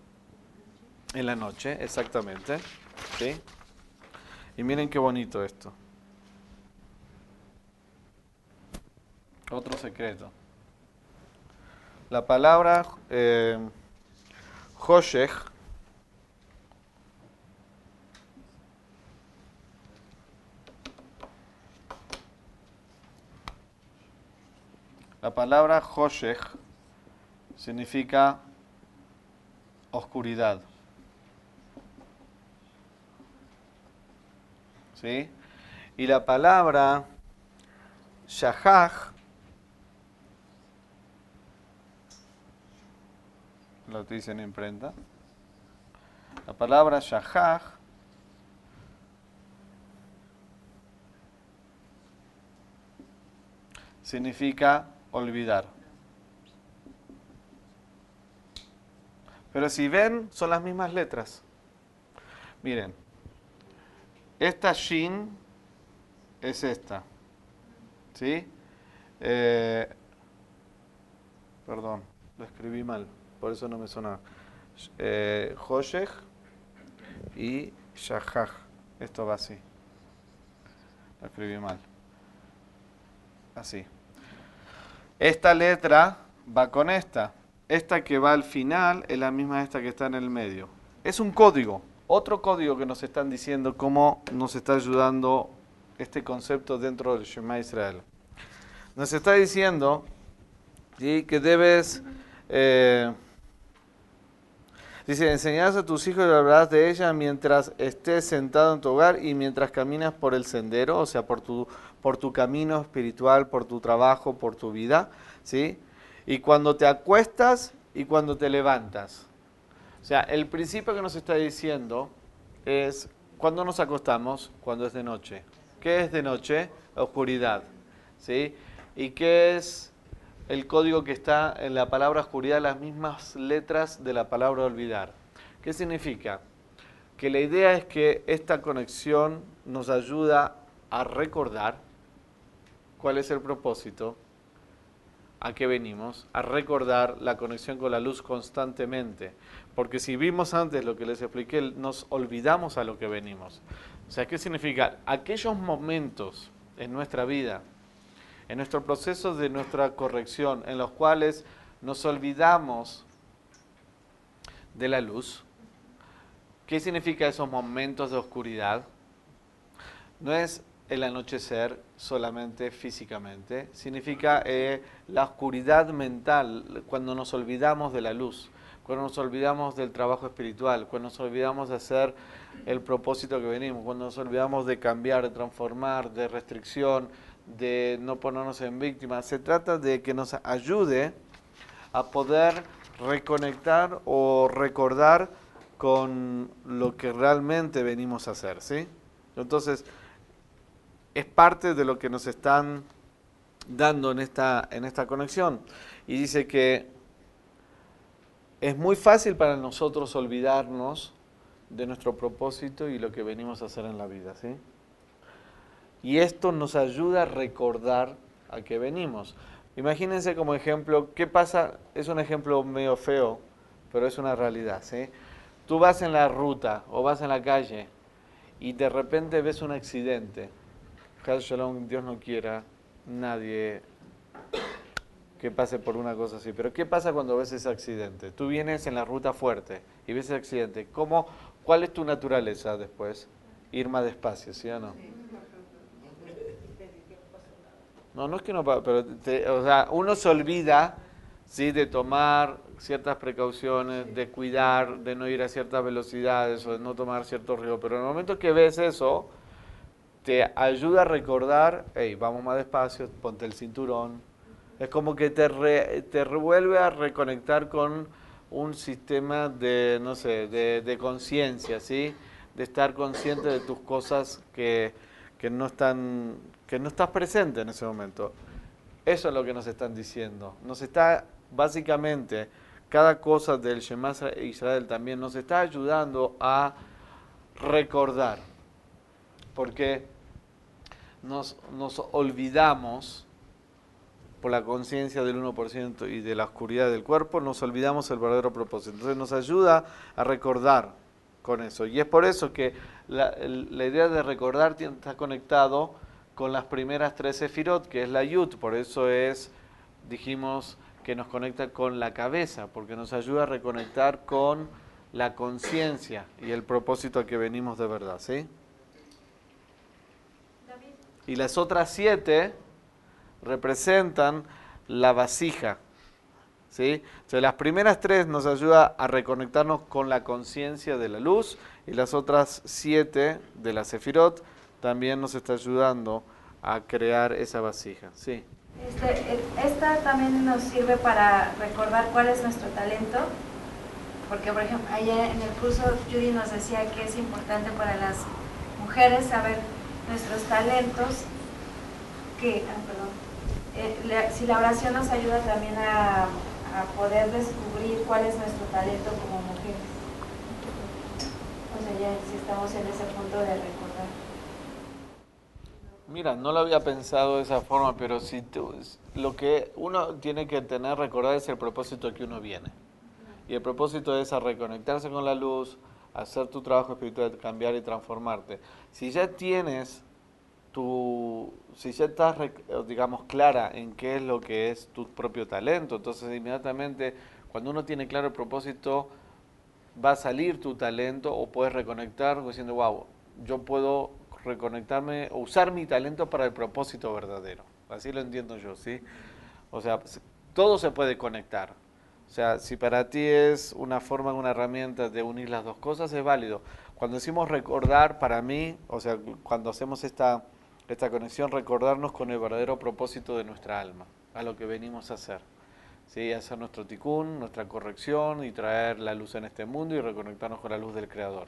En la noche, exactamente. ¿Sí? Y miren qué bonito esto. Otro secreto. La palabra eh, La palabra Hoshech significa oscuridad. ¿Sí? Y la palabra Shahaj lo dice en imprenta. La palabra Shahaj significa olvidar. Pero si ven, son las mismas letras. Miren, esta Shin es esta. ¿Sí? Eh, perdón, lo escribí mal, por eso no me suena. Eh, y Shahaj. Esto va así. Lo escribí mal. Así. Esta letra va con esta. Esta que va al final es la misma esta que está en el medio. Es un código, otro código que nos están diciendo cómo nos está ayudando este concepto dentro del Shema Israel. Nos está diciendo que debes, eh, dice, enseñarás a tus hijos y hablarás de ella mientras estés sentado en tu hogar y mientras caminas por el sendero, o sea, por tu, por tu camino espiritual, por tu trabajo, por tu vida, ¿sí? Y cuando te acuestas y cuando te levantas. O sea, el principio que nos está diciendo es cuando nos acostamos, cuando es de noche. ¿Qué es de noche? Oscuridad. ¿Sí? ¿Y qué es el código que está en la palabra oscuridad? Las mismas letras de la palabra olvidar. ¿Qué significa? Que la idea es que esta conexión nos ayuda a recordar cuál es el propósito, a qué venimos, a recordar la conexión con la luz constantemente. Porque si vimos antes lo que les expliqué, nos olvidamos a lo que venimos. O sea, ¿qué significa? Aquellos momentos en nuestra vida, en nuestro proceso de nuestra corrección, en los cuales nos olvidamos de la luz. ¿Qué significa esos momentos de oscuridad? No es el anochecer solamente físicamente, significa eh, la oscuridad mental, cuando nos olvidamos de la luz, cuando nos olvidamos del trabajo espiritual, cuando nos olvidamos de hacer el propósito que venimos, cuando nos olvidamos de cambiar, de transformar, de restricción, de no ponernos en víctima. Se trata de que nos ayude a poder reconectar o recordar con lo que realmente venimos a hacer, ¿sí? Entonces, es parte de lo que nos están dando en esta, en esta conexión. Y dice que es muy fácil para nosotros olvidarnos de nuestro propósito y lo que venimos a hacer en la vida, ¿sí? Y esto nos ayuda a recordar a qué venimos. Imagínense como ejemplo, ¿qué pasa? Es un ejemplo medio feo, pero es una realidad, ¿sí? Tú vas en la ruta o vas en la calle y de repente ves un accidente Dios no quiera, nadie que pase por una cosa así. Pero ¿qué pasa cuando ves ese accidente? Tú vienes en la ruta fuerte y ves ese accidente. ¿Cómo, ¿Cuál es tu naturaleza después? Ir más despacio, ¿sí o no? No, no es que no, pero o sea, uno se olvida ¿sí? de tomar ciertas precauciones, de cuidar, de no ir a ciertas velocidades o de no tomar ciertos riesgos. Pero en el momento que ves eso, te ayuda a recordar, hey, vamos más despacio, ponte el cinturón. Es como que te, te revuelve a reconectar con un sistema de, no sé, de, conciencia, ¿sí? De estar consciente de tus cosas que, que, no están, que no estás presente en ese momento. Eso es lo que nos están diciendo. Nos está básicamente cada cosa del Shema Israel también nos está ayudando a recordar. Porque nos, nos olvidamos por la conciencia del 1% y de la oscuridad del cuerpo, nos olvidamos el verdadero propósito. Entonces nos ayuda a recordar con eso. Y es por eso que la, la idea de recordar está conectado con las primeras tres sefirot, que es la yud. Por eso es, dijimos, que nos conecta con la cabeza, porque nos ayuda a reconectar con la conciencia y el propósito a que venimos de verdad, ¿sí? Y las otras siete representan la vasija. ¿sí? Las primeras tres nos ayuda a reconectarnos con la conciencia de la luz y las otras siete de la sefirot también nos está ayudando a crear esa vasija. ¿sí? Este, esta también nos sirve para recordar cuál es nuestro talento, porque por ejemplo, ayer en el curso Judy nos decía que es importante para las mujeres saber nuestros talentos, que, ah, perdón, eh, si la oración nos ayuda también a, poder descubrir cuál es nuestro talento como mujeres. O sea, ya estamos en ese punto de recordar. Mira, no lo había pensado de esa forma, pero si tú, lo que uno tiene que tener, recordar es el propósito que uno viene. Y el propósito es a reconectarse con la luz, hacer tu trabajo espiritual, cambiar y transformarte. Si ya tienes tu, si ya estás, digamos, clara en qué es lo que es tu propio talento, entonces inmediatamente cuando uno tiene claro el propósito, va a salir tu talento o puedes reconectar diciendo, wow, yo puedo reconectarme o usar mi talento para el propósito verdadero. Así lo entiendo yo, ¿sí? O sea, todo se puede conectar. O sea, si para ti es una forma, una herramienta de unir las dos cosas, es válido. Cuando decimos recordar, para mí, o sea, cuando hacemos esta, esta conexión, recordarnos con el verdadero propósito de nuestra alma, a lo que venimos a hacer. ¿Sí? Hacer nuestro ticún, nuestra corrección y traer la luz en este mundo y reconectarnos con la luz del Creador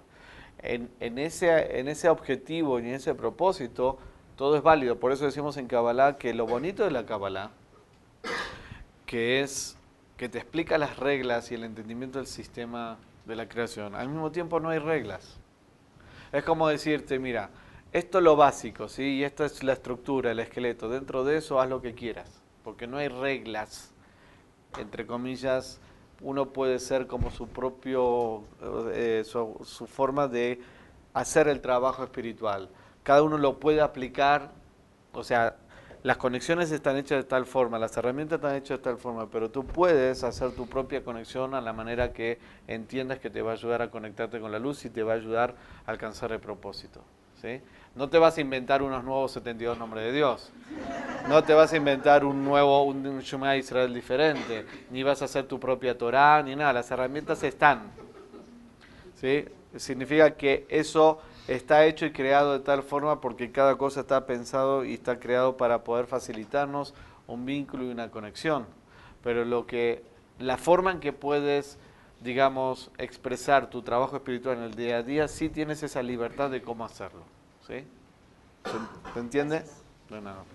en, ese, en ese objetivo y en ese propósito, todo es válido. Por eso decimos en Kabbalah que lo bonito de la Kabbalah, que es que te explica las reglas y el entendimiento del sistema de la creación, al mismo tiempo no hay reglas. Es como decirte, mira, esto es lo básico, ¿sí? Y esta es la estructura, el esqueleto. Dentro de eso haz lo que quieras, porque no hay reglas, entre comillas, uno puede ser como su propio, eh, su, forma de hacer el trabajo espiritual. Cada uno lo puede aplicar, o sea, las conexiones están hechas de tal forma, las herramientas están hechas de tal forma, pero tú puedes hacer tu propia conexión a la manera que entiendas que te va a ayudar a conectarte con la luz y te va a ayudar a alcanzar el propósito. ¿sí? No te vas a inventar unos nuevos 72 nombres de Dios. No te vas a inventar un nuevo, un, Shema Israel diferente. Ni vas a hacer tu propia Torah, ni nada. Las herramientas están. ¿Sí? Significa que eso está hecho y creado de tal forma porque cada cosa está pensado y está creado para poder facilitarnos un vínculo y una conexión. Pero lo que, la forma en que puedes, digamos, expresar tu trabajo espiritual en el día a día, sí tienes esa libertad de cómo hacerlo. ¿Sí? ¿Se, entiende? No, no.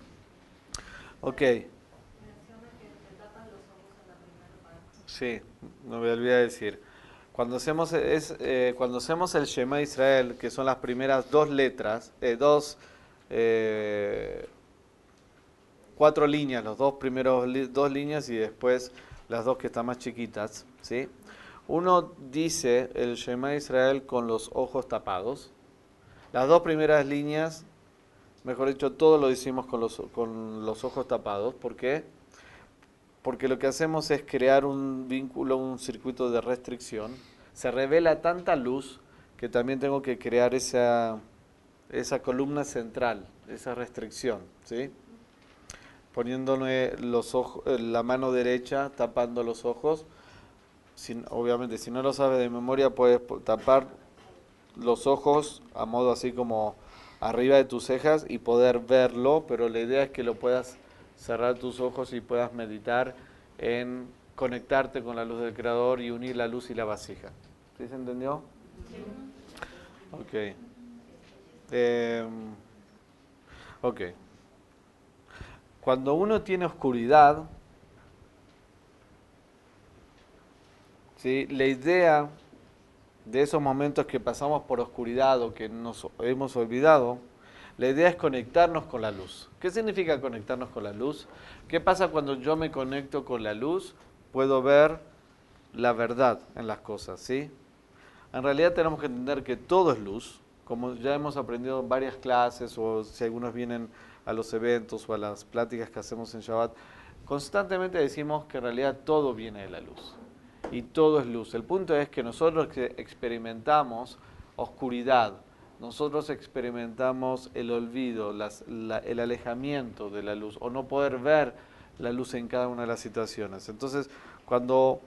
Ok. Sí, no me olvidé de decir. Cuando hacemos, es, eh, cuando hacemos el Shema Israel, que son las primeras dos letras, eh, dos, eh, cuatro líneas, los dos primeros dos líneas y después las dos que están más chiquitas, ¿sí? Uno dice el Shema Israel con los ojos tapados, las dos primeras líneas, mejor dicho, todo lo hicimos con los, con los ojos tapados. ¿Por qué? Porque lo que hacemos es crear un vínculo, un circuito de restricción. Se revela tanta luz que también tengo que crear esa, esa columna central, esa restricción, ¿sí? Poniéndole los ojos, la mano derecha tapando los ojos. Sin, obviamente, si no lo sabes de memoria, puedes tapar los ojos a modo así como arriba de tus cejas y poder verlo, pero la idea es que lo puedas cerrar tus ojos y puedas meditar en conectarte con la luz del Creador y unir la luz y la vasija. ¿Sí se entendió? Ok. Eh, ok. Cuando uno tiene oscuridad, ¿sí? La idea de esos momentos que pasamos por oscuridad o que nos hemos olvidado, la idea es conectarnos con la luz. ¿Qué significa conectarnos con la luz? ¿Qué pasa cuando yo me conecto con la luz? Puedo ver la verdad en las cosas, ¿sí? En realidad tenemos que entender que todo es luz, como ya hemos aprendido en varias clases o si algunos vienen a los eventos o a las pláticas que hacemos en Shabbat, constantemente decimos que en realidad todo viene de la luz y todo es luz. El punto es que nosotros experimentamos oscuridad, nosotros experimentamos el olvido, el alejamiento de la luz o no poder ver la luz en cada una de las situaciones. Entonces, cuando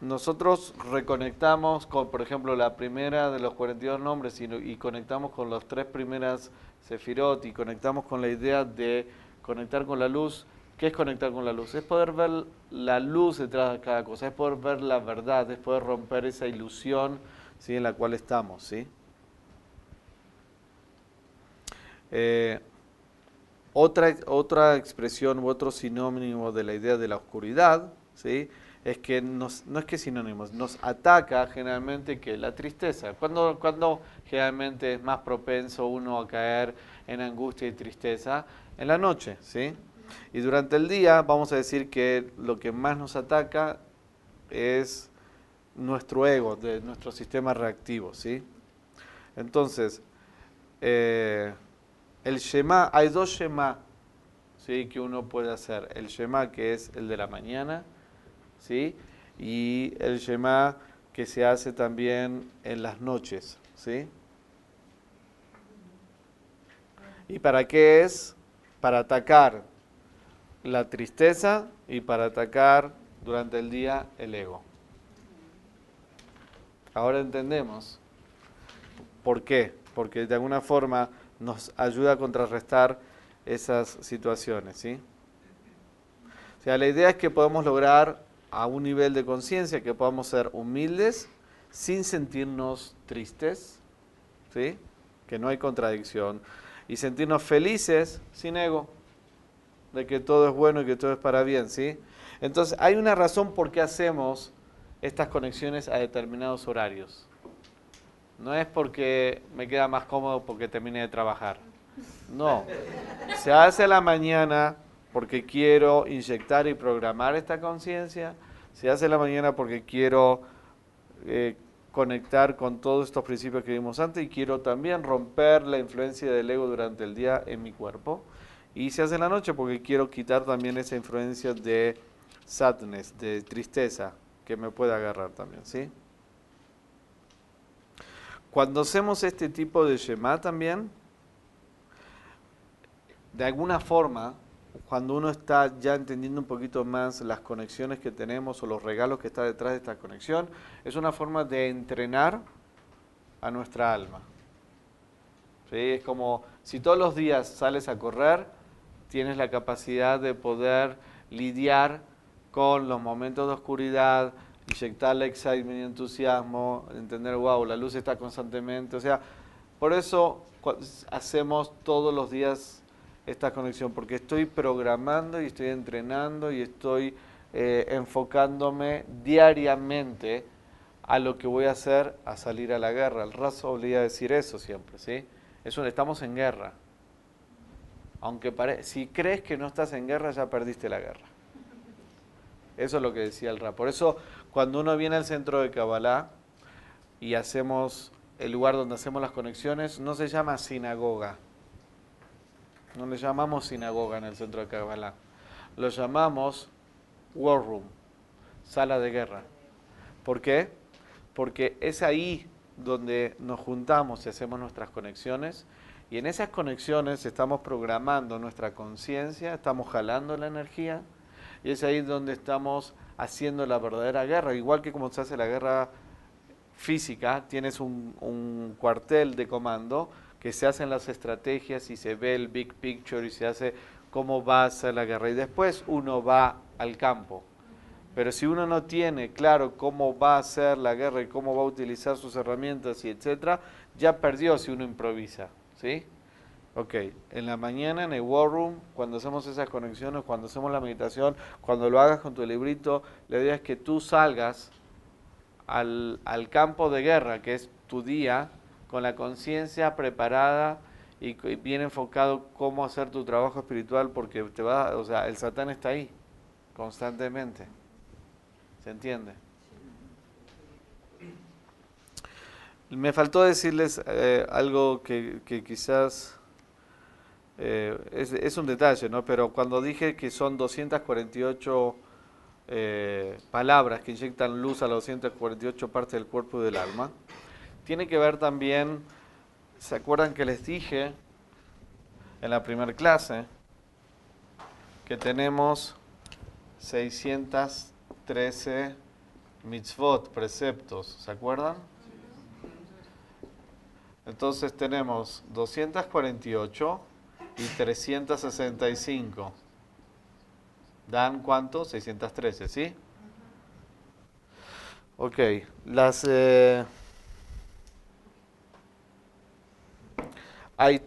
nosotros reconectamos con, por ejemplo, la primera de los 42 nombres y, y conectamos con las tres primeras Sefirot y conectamos con la idea de conectar con la luz, ¿qué es conectar con la luz? Es poder ver la luz detrás de cada cosa, es poder ver la verdad, es poder romper esa ilusión ¿sí? en la cual estamos. ¿sí? Eh, otra, otra expresión u otro sinónimo de la idea de la oscuridad, ¿sí? es que nos, no es que sinónimos, nos ataca generalmente que la tristeza. Cuando, cuando generalmente es más propenso uno a caer en angustia y tristeza, en la noche, ¿sí? Y durante el día vamos a decir que lo que más nos ataca es nuestro ego, de nuestro sistema reactivo, ¿sí? Entonces, eh, el Shema, hay dos Shema, ¿sí? Que uno puede hacer. El Shema que es el de la mañana, ¿sí? Y el Shema que se hace también en las noches, ¿sí? ¿Y para qué es? Para atacar la tristeza y para atacar durante el día el ego. Ahora entendemos por qué, porque de alguna forma nos ayuda a contrarrestar esas situaciones, ¿sí? O sea, la idea es que podemos lograr a un nivel de conciencia que podamos ser humildes sin sentirnos tristes, ¿sí? Que no hay contradicción y sentirnos felices sin ego, de que todo es bueno y que todo es para bien, ¿sí? Entonces, hay una razón por qué hacemos estas conexiones a determinados horarios. No es porque me queda más cómodo porque termine de trabajar. No. Se hace a la mañana porque quiero inyectar y programar esta conciencia. Se hace a la mañana porque quiero eh, conectar con todos estos principios que vimos antes y quiero también romper la influencia del ego durante el día en mi cuerpo. Y se hace en la noche porque quiero quitar también esa influencia de sadness, de tristeza que me puede agarrar también, ¿sí? Cuando hacemos este tipo de Shema también, de alguna forma cuando uno está ya entendiendo un poquito más las conexiones que tenemos o los regalos que está detrás de esta conexión, es una forma de entrenar a nuestra alma. ¿Sí? Es como si todos los días sales a correr, tienes la capacidad de poder lidiar con los momentos de oscuridad, inyectarle excitement y entusiasmo, entender, wow, la luz está constantemente. O sea, por eso hacemos todos los días esta conexión, porque estoy programando y estoy entrenando y estoy eh, enfocándome diariamente a lo que voy a hacer a salir a la guerra. El raso obliga a decir eso siempre, ¿sí? Estamos en guerra. Aunque pare si crees que no estás en guerra, ya perdiste la guerra. Eso es lo que decía el Ra. Por eso, cuando uno viene al centro de Kabbalah y hacemos el lugar donde hacemos las conexiones, no se llama sinagoga, no le llamamos sinagoga en el centro de Kabbalah. Lo llamamos war room, sala de guerra. ¿Por qué? Porque es ahí donde nos juntamos y hacemos nuestras conexiones. Y en esas conexiones estamos programando nuestra conciencia, estamos jalando la energía. Y es ahí donde estamos haciendo la verdadera guerra. Igual que como se hace la guerra física, tienes un, cuartel de comando que se hacen las estrategias y se ve el big picture y se hace cómo va a ser la guerra. Y después uno va al campo. Pero si uno no tiene claro cómo va a ser la guerra y cómo va a utilizar sus herramientas y etcétera, ya perdió si uno improvisa. ¿Sí? Ok, en la mañana en el War Room, cuando hacemos esas conexiones, cuando hacemos la meditación, cuando lo hagas con tu librito, la idea es que tú salgas al, al campo de guerra, que es tu día, con la conciencia preparada y y bien enfocado cómo hacer tu trabajo espiritual, porque te va, o sea, el Satán está ahí constantemente. ¿Se entiende? Me faltó decirles eh, algo que, que quizás eh, es, un detalle, ¿no? Pero cuando dije que son 248 eh, palabras que inyectan luz a las 248 partes del cuerpo y del alma, tiene que ver también, ¿se acuerdan que les dije en la primera clase que tenemos 613 mitzvot, preceptos, ¿se acuerdan? Entonces tenemos 248 y 365. ¿Dan cuánto? 613, ¿sí? Ok, las... eh, hay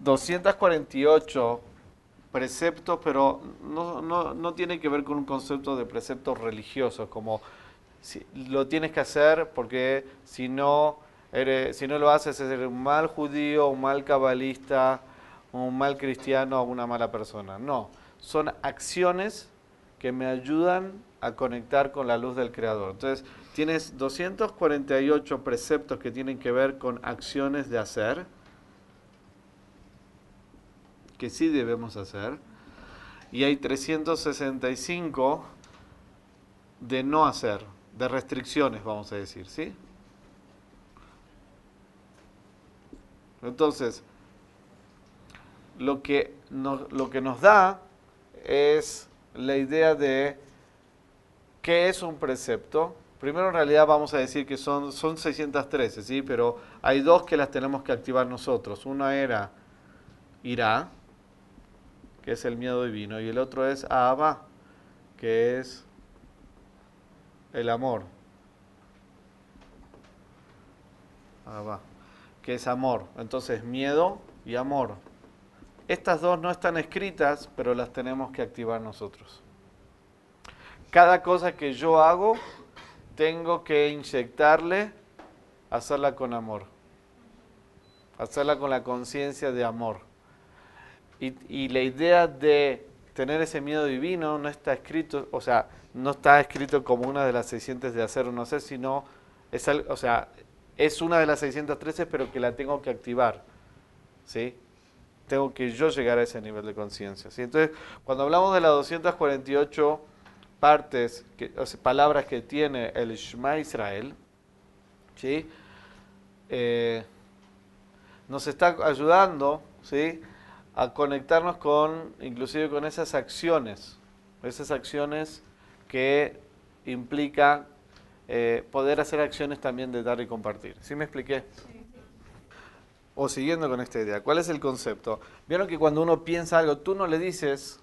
248 preceptos, pero no, no, no tiene que ver con un concepto de preceptos religiosos, como si- lo tienes que hacer porque si no, si no lo haces eres un mal judío, un mal cabalista, un mal cristiano o una mala persona. No, son acciones que me ayudan a conectar con la luz del Creador. Entonces, tienes 248 preceptos que tienen que ver con acciones de hacer, que sí debemos hacer, y hay 365 de no hacer, de restricciones, vamos a decir, ¿sí? Entonces, lo que nos, lo que nos da es la idea de qué es un precepto. Primero, en realidad, vamos a decir que son, son 613, ¿sí? Pero hay dos que las tenemos que activar nosotros. Una era irá, que es el miedo divino, y el otro es Abba, que es el amor. Abba, que es amor. Entonces, miedo y amor. Estas dos no están escritas, pero las tenemos que activar nosotros. Cada cosa que yo hago, tengo que inyectarle, hacerla con amor. Hacerla con la conciencia de amor. Y, la idea de tener ese miedo divino no está escrito, o sea, no está escrito como una de las 600 de hacer o no hacer, sino es, o sea, es una de las 613, pero que la tengo que activar. ¿Sí? Tengo que yo llegar a ese nivel de conciencia. ¿sí? Entonces, cuando hablamos de las 248 partes, que, o sea, palabras que tiene el Shema Israel, ¿sí? Eh, nos está ayudando ¿sí? a conectarnos con, inclusive con esas acciones, esas acciones que implica eh, poder hacer acciones también de dar y compartir. ¿Sí me expliqué? O siguiendo con esta idea, ¿cuál es el concepto? Vieron que cuando uno piensa algo, tú no le dices,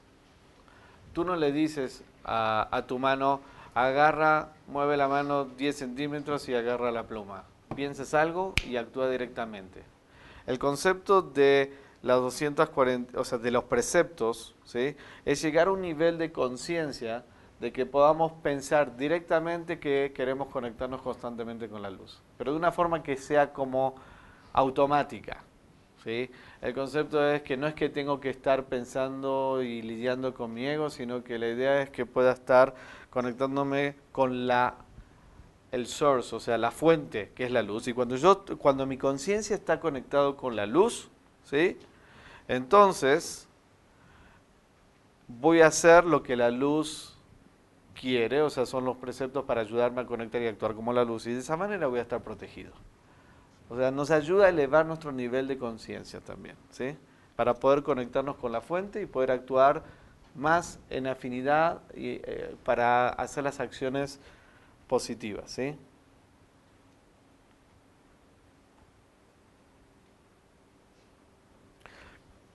tú no le dices a, a tu mano, agarra, mueve la mano 10 centímetros y agarra la pluma. Piensas algo y actúa directamente. El concepto de las 240, o sea, de los preceptos, ¿sí? es llegar a un nivel de conciencia de que podamos pensar directamente que queremos conectarnos constantemente con la luz, pero de una forma que sea como automática. ¿sí? El concepto es que no es que tengo que estar pensando y lidiando con mi ego, sino que la idea es que pueda estar conectándome con la el source, o sea, la fuente, que es la luz. Y cuando yo cuando mi conciencia está conectado con la luz, ¿sí? Entonces voy a hacer lo que la luz quiere, o sea, son los preceptos para ayudarme a conectar y actuar como la luz y de esa manera voy a estar protegido. O sea, nos ayuda a elevar nuestro nivel de conciencia también, ¿sí? Para poder conectarnos con la fuente y poder actuar más en afinidad y, eh, para hacer las acciones positivas, ¿sí?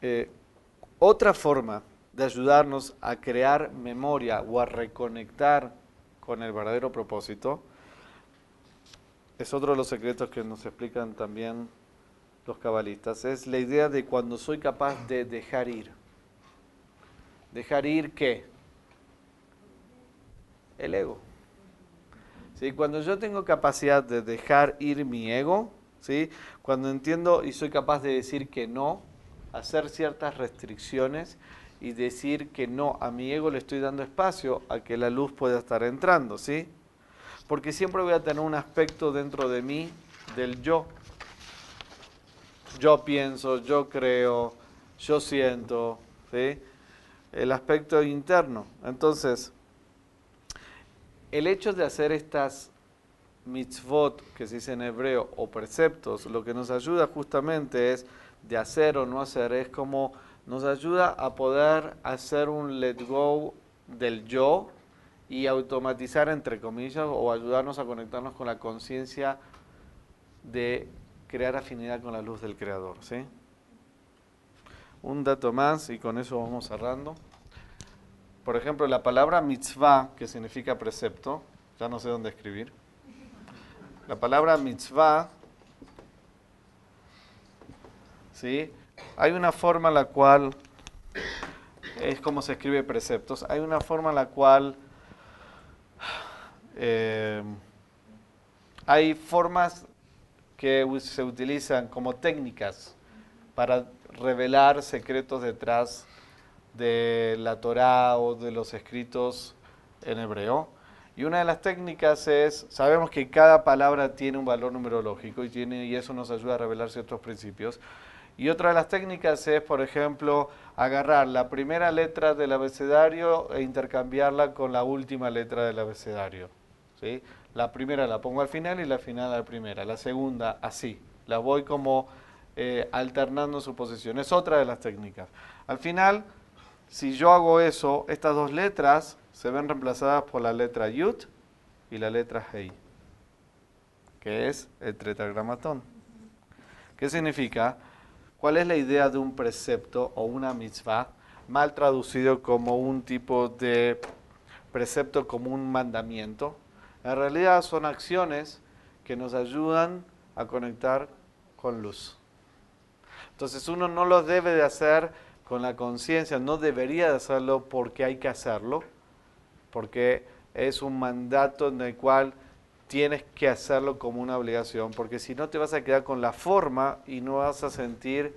Eh, otra forma de ayudarnos a crear memoria o a reconectar con el verdadero propósito es otro de los secretos que nos explican también los cabalistas, es la idea de cuando soy capaz de dejar ir. ¿Dejar ir qué? El ego. ¿sí? Cuando yo tengo capacidad de dejar ir mi ego, ¿sí? cuando entiendo y soy capaz de decir que no, hacer ciertas restricciones y decir que no, a mi ego le estoy dando espacio a que la luz pueda estar entrando, ¿sí? Porque siempre voy a tener un aspecto dentro de mí del yo. Yo pienso, yo creo, yo siento, ¿sí? El aspecto interno. Entonces, el hecho de hacer estas mitzvot, que se dice en hebreo, o preceptos, lo que nos ayuda justamente es de hacer o no hacer, es como nos ayuda a poder hacer un let go del yo y automatizar, entre comillas, o ayudarnos a conectarnos con la conciencia de crear afinidad con la luz del Creador. ¿sí? Un dato más y con eso vamos cerrando. Por ejemplo, la palabra mitzvah, que significa precepto, ya no sé dónde escribir. La palabra mitzvah, ¿sí? Hay una forma en la cual, es como se escribe preceptos, hay una forma en la cual eh, hay formas que se utilizan como técnicas para revelar secretos detrás de la Torá o de los escritos en hebreo. Y una de las técnicas es, sabemos que cada palabra tiene un valor numerológico y, tiene, y eso nos ayuda a revelar ciertos principios. Y otra de las técnicas es, por ejemplo, agarrar la primera letra del abecedario e intercambiarla con la última letra del abecedario. ¿sí? La primera la pongo al final y la final a la primera. La segunda así. La voy como eh, alternando su posición. Es otra de las técnicas. Al final, si yo hago eso, estas dos letras se ven reemplazadas por la letra Yud y la letra Hei, que es el tetragramatón. ¿Qué significa? ¿Cuál es la idea de un precepto o una mitzvah? Mal traducido como un tipo de precepto, como un mandamiento. En realidad son acciones que nos ayudan a conectar con luz. Entonces uno no lo debe de hacer con la conciencia, no debería de hacerlo porque hay que hacerlo, porque es un mandato en el cual tienes que hacerlo como una obligación, porque si no te vas a quedar con la forma y no vas a sentir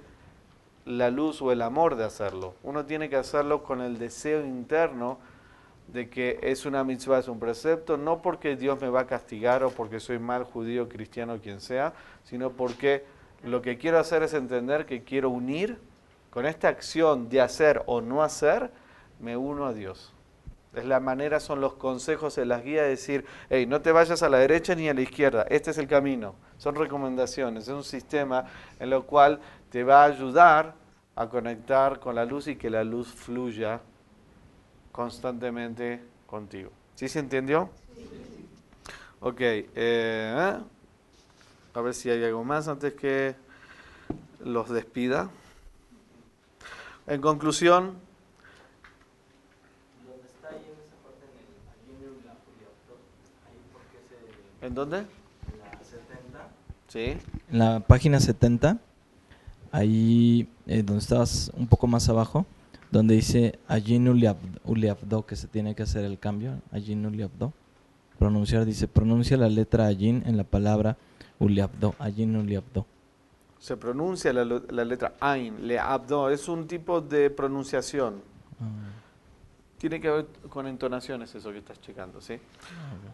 la luz o el amor de hacerlo. Uno tiene que hacerlo con el deseo interno de que es una mitzvah, es un precepto, no porque Dios me va a castigar o porque soy mal judío, cristiano, quien sea, sino porque lo que quiero hacer es entender que quiero unir con esta acción de hacer o no hacer, me uno a Dios. Es la manera, son los consejos en las guías de decir, hey, no te vayas a la derecha ni a la izquierda, este es el camino. Son recomendaciones, es un sistema en lo cual te va a ayudar a conectar con la luz y que la luz fluya constantemente contigo. ¿Sí se entendió? Ok, eh, a ver si hay algo más antes que los despida. En conclusión, ¿En dónde? En la 70. Sí. En la página 70, ahí eh, donde estabas un poco más abajo, donde dice Ajin Uliabdo, que se tiene que hacer el cambio, Ajin Uliabdo. Pronunciar, dice, pronuncia la letra Ajin en la palabra Uliabdo, Ajin Uliabdo. Se pronuncia la, la letra Ain, Leabdo, es un tipo de pronunciación. Ah. Tiene que ver con entonaciones eso que estás checando, ¿sí?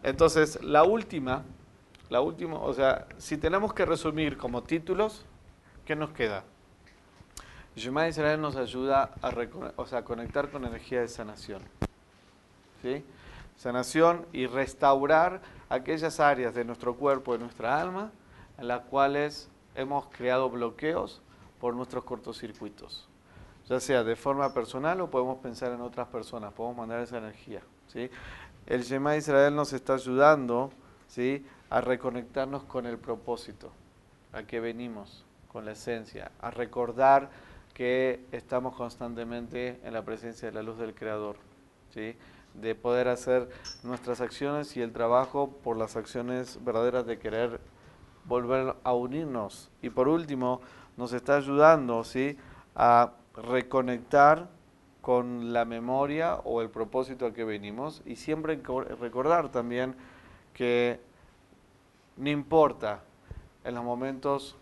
Entonces, la última, la última, o sea, si tenemos que resumir como títulos, ¿qué nos queda? Shema Israel nos ayuda a, o sea, conectar con energía de sanación. ¿Sí? Sanación y restaurar aquellas áreas de nuestro cuerpo, de nuestra alma, en las cuales hemos creado bloqueos por nuestros cortocircuitos ya sea de forma personal o podemos pensar en otras personas, podemos mandar esa energía. ¿sí? El Shema Israel nos está ayudando ¿sí? a reconectarnos con el propósito, a que venimos, con la esencia, a recordar que estamos constantemente en la presencia de la luz del Creador, ¿sí? de poder hacer nuestras acciones y el trabajo por las acciones verdaderas de querer volver a unirnos. Y por último, nos está ayudando ¿sí? a reconectar con la memoria o el propósito al que venimos y siempre recordar también que no importa en los momentos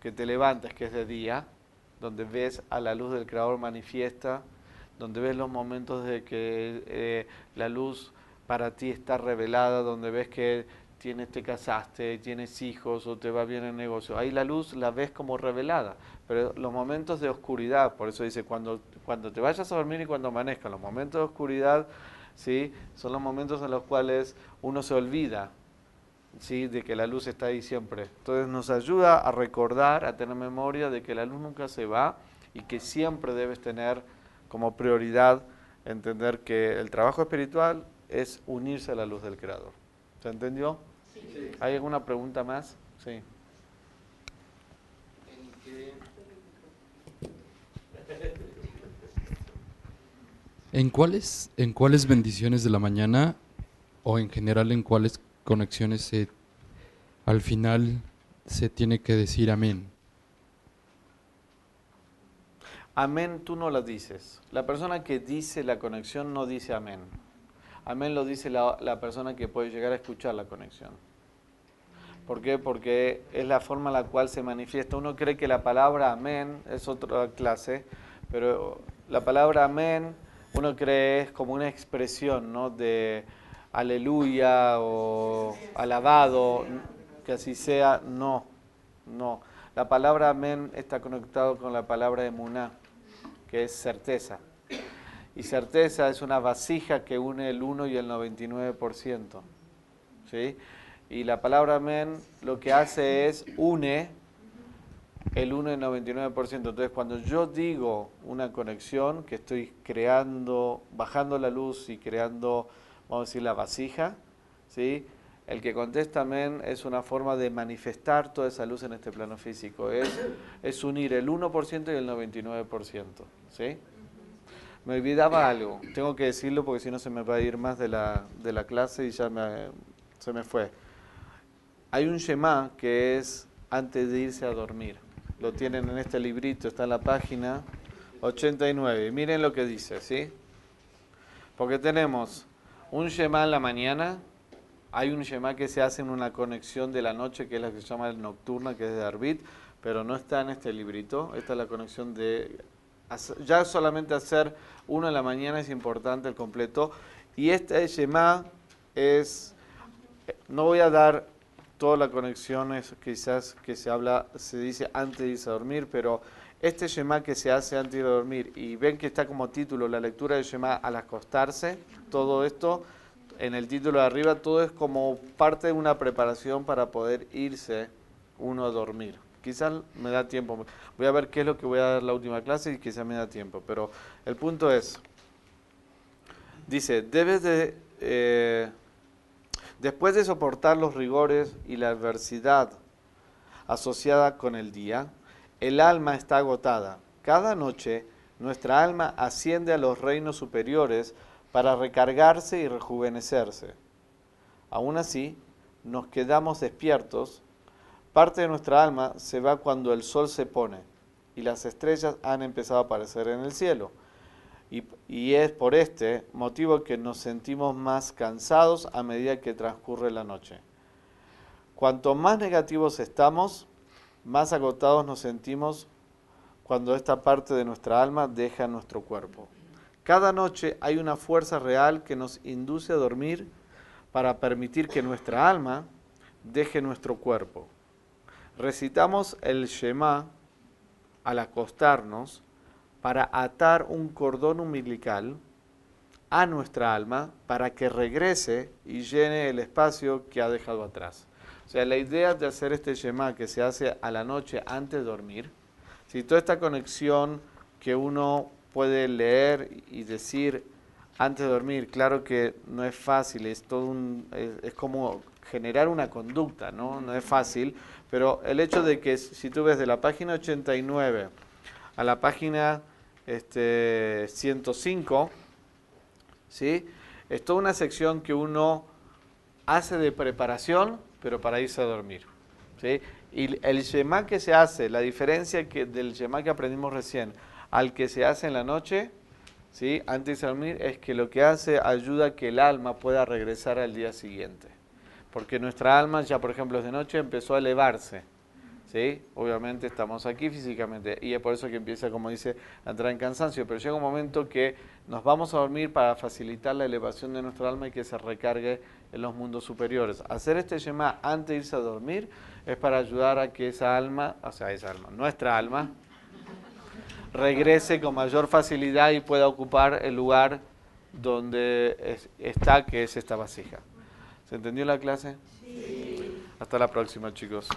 que te levantas, que es de día, donde ves a la luz del Creador manifiesta, donde ves los momentos de que eh, la luz para ti está revelada, donde ves que tienes, te casaste, tienes hijos o te va bien el negocio. Ahí la luz la ves como revelada. Pero los momentos de oscuridad, por eso dice, cuando, cuando te vayas a dormir y cuando amanezca, los momentos de oscuridad, ¿sí? son los momentos en los cuales uno se olvida ¿sí? de que la luz está ahí siempre. Entonces nos ayuda a recordar, a tener memoria de que la luz nunca se va y que siempre debes tener como prioridad entender que el trabajo espiritual es unirse a la luz del Creador. ¿Se entendió? Sí. ¿Hay alguna pregunta más? Sí. ¿En cuáles, ¿En cuáles bendiciones de la mañana o en general en cuáles conexiones se, al final se tiene que decir amén? Amén tú no la dices. La persona que dice la conexión no dice amén. Amén lo dice la, la persona que puede llegar a escuchar la conexión. ¿Por qué? Porque es la forma en la cual se manifiesta. Uno cree que la palabra amén es otra clase, pero la palabra amén uno cree es como una expresión ¿no? de aleluya o alabado, que así sea. No, no. La palabra amén está conectado con la palabra emuná, que es certeza. Y certeza es una vasija que une el 1 y el 99%. ¿sí? Y la palabra amén lo que hace es une el 1 y el 99%. Entonces, cuando yo digo una conexión, que estoy creando, bajando la luz y creando, vamos a decir, la vasija, ¿sí? el que contesta amén es una forma de manifestar toda esa luz en este plano físico. Es, es unir el 1% y el 99%. ¿sí? Me olvidaba algo, tengo que decirlo porque si no se me va a ir más de la, de la clase y ya me, se me fue. Hay un Shema que es antes de irse a dormir. Lo tienen en este librito, está en la página 89. Miren lo que dice, ¿sí? Porque tenemos un Shema en la mañana, hay un Shema que se hace en una conexión de la noche, que es la que se llama el nocturna, que es de Arbit, pero no está en este librito. Esta es la conexión de ya solamente hacer uno en la mañana es importante el completo. Y este Shema es, no voy a dar toda la conexión es quizás que se habla, se dice antes de irse a dormir, pero este Shema que se hace antes de a dormir, y ven que está como título la lectura del Shema al acostarse, todo esto, en el título de arriba, todo es como parte de una preparación para poder irse uno a dormir. Quizás me da tiempo. Voy a ver qué es lo que voy a dar la última clase y quizás me da tiempo. Pero el punto es, dice, debes de, eh, después de soportar los rigores y la adversidad asociada con el día, el alma está agotada. Cada noche nuestra alma asciende a los reinos superiores para recargarse y rejuvenecerse. Aún así, nos quedamos despiertos Parte de nuestra alma se va cuando el sol se pone y las estrellas han empezado a aparecer en el cielo. Y, es por este motivo que nos sentimos más cansados a medida que transcurre la noche. Cuanto más negativos estamos, más agotados nos sentimos cuando esta parte de nuestra alma deja nuestro cuerpo. Cada noche hay una fuerza real que nos induce a dormir para permitir que nuestra alma deje nuestro cuerpo recitamos el Shema al acostarnos para atar un cordón umbilical a nuestra alma para que regrese y llene el espacio que ha dejado atrás. O sea, la idea de hacer este Shema que se hace a la noche antes de dormir, si toda esta conexión que uno puede leer y decir antes de dormir, claro que no es fácil, es todo un, es, como generar una conducta, ¿no? No es fácil, pero el hecho de que si tú ves de la página 89 a la página este, 105, ¿sí? es toda una sección que uno hace de preparación, pero para irse a dormir. ¿sí? Y el Shema que se hace, la diferencia del Shema que aprendimos recién al que se hace en la noche, ¿sí? antes de dormir, es que lo que hace ayuda a que el alma pueda regresar al día siguiente. porque nuestra alma ya, por ejemplo, de noche empezó a elevarse. ¿Sí? Obviamente estamos aquí físicamente y es por eso que empieza, como dice, a entrar en cansancio, pero llega un momento que nos vamos a dormir para facilitar la elevación de nuestra alma y que se recargue en los mundos superiores. Hacer este Shema antes de irse a dormir es para ayudar a que esa alma, o sea, esa alma, nuestra alma, regrese con mayor facilidad y pueda ocupar el lugar donde está, que es esta vasija. ¿Se entendió la clase? Sí. Hasta la próxima, chicos.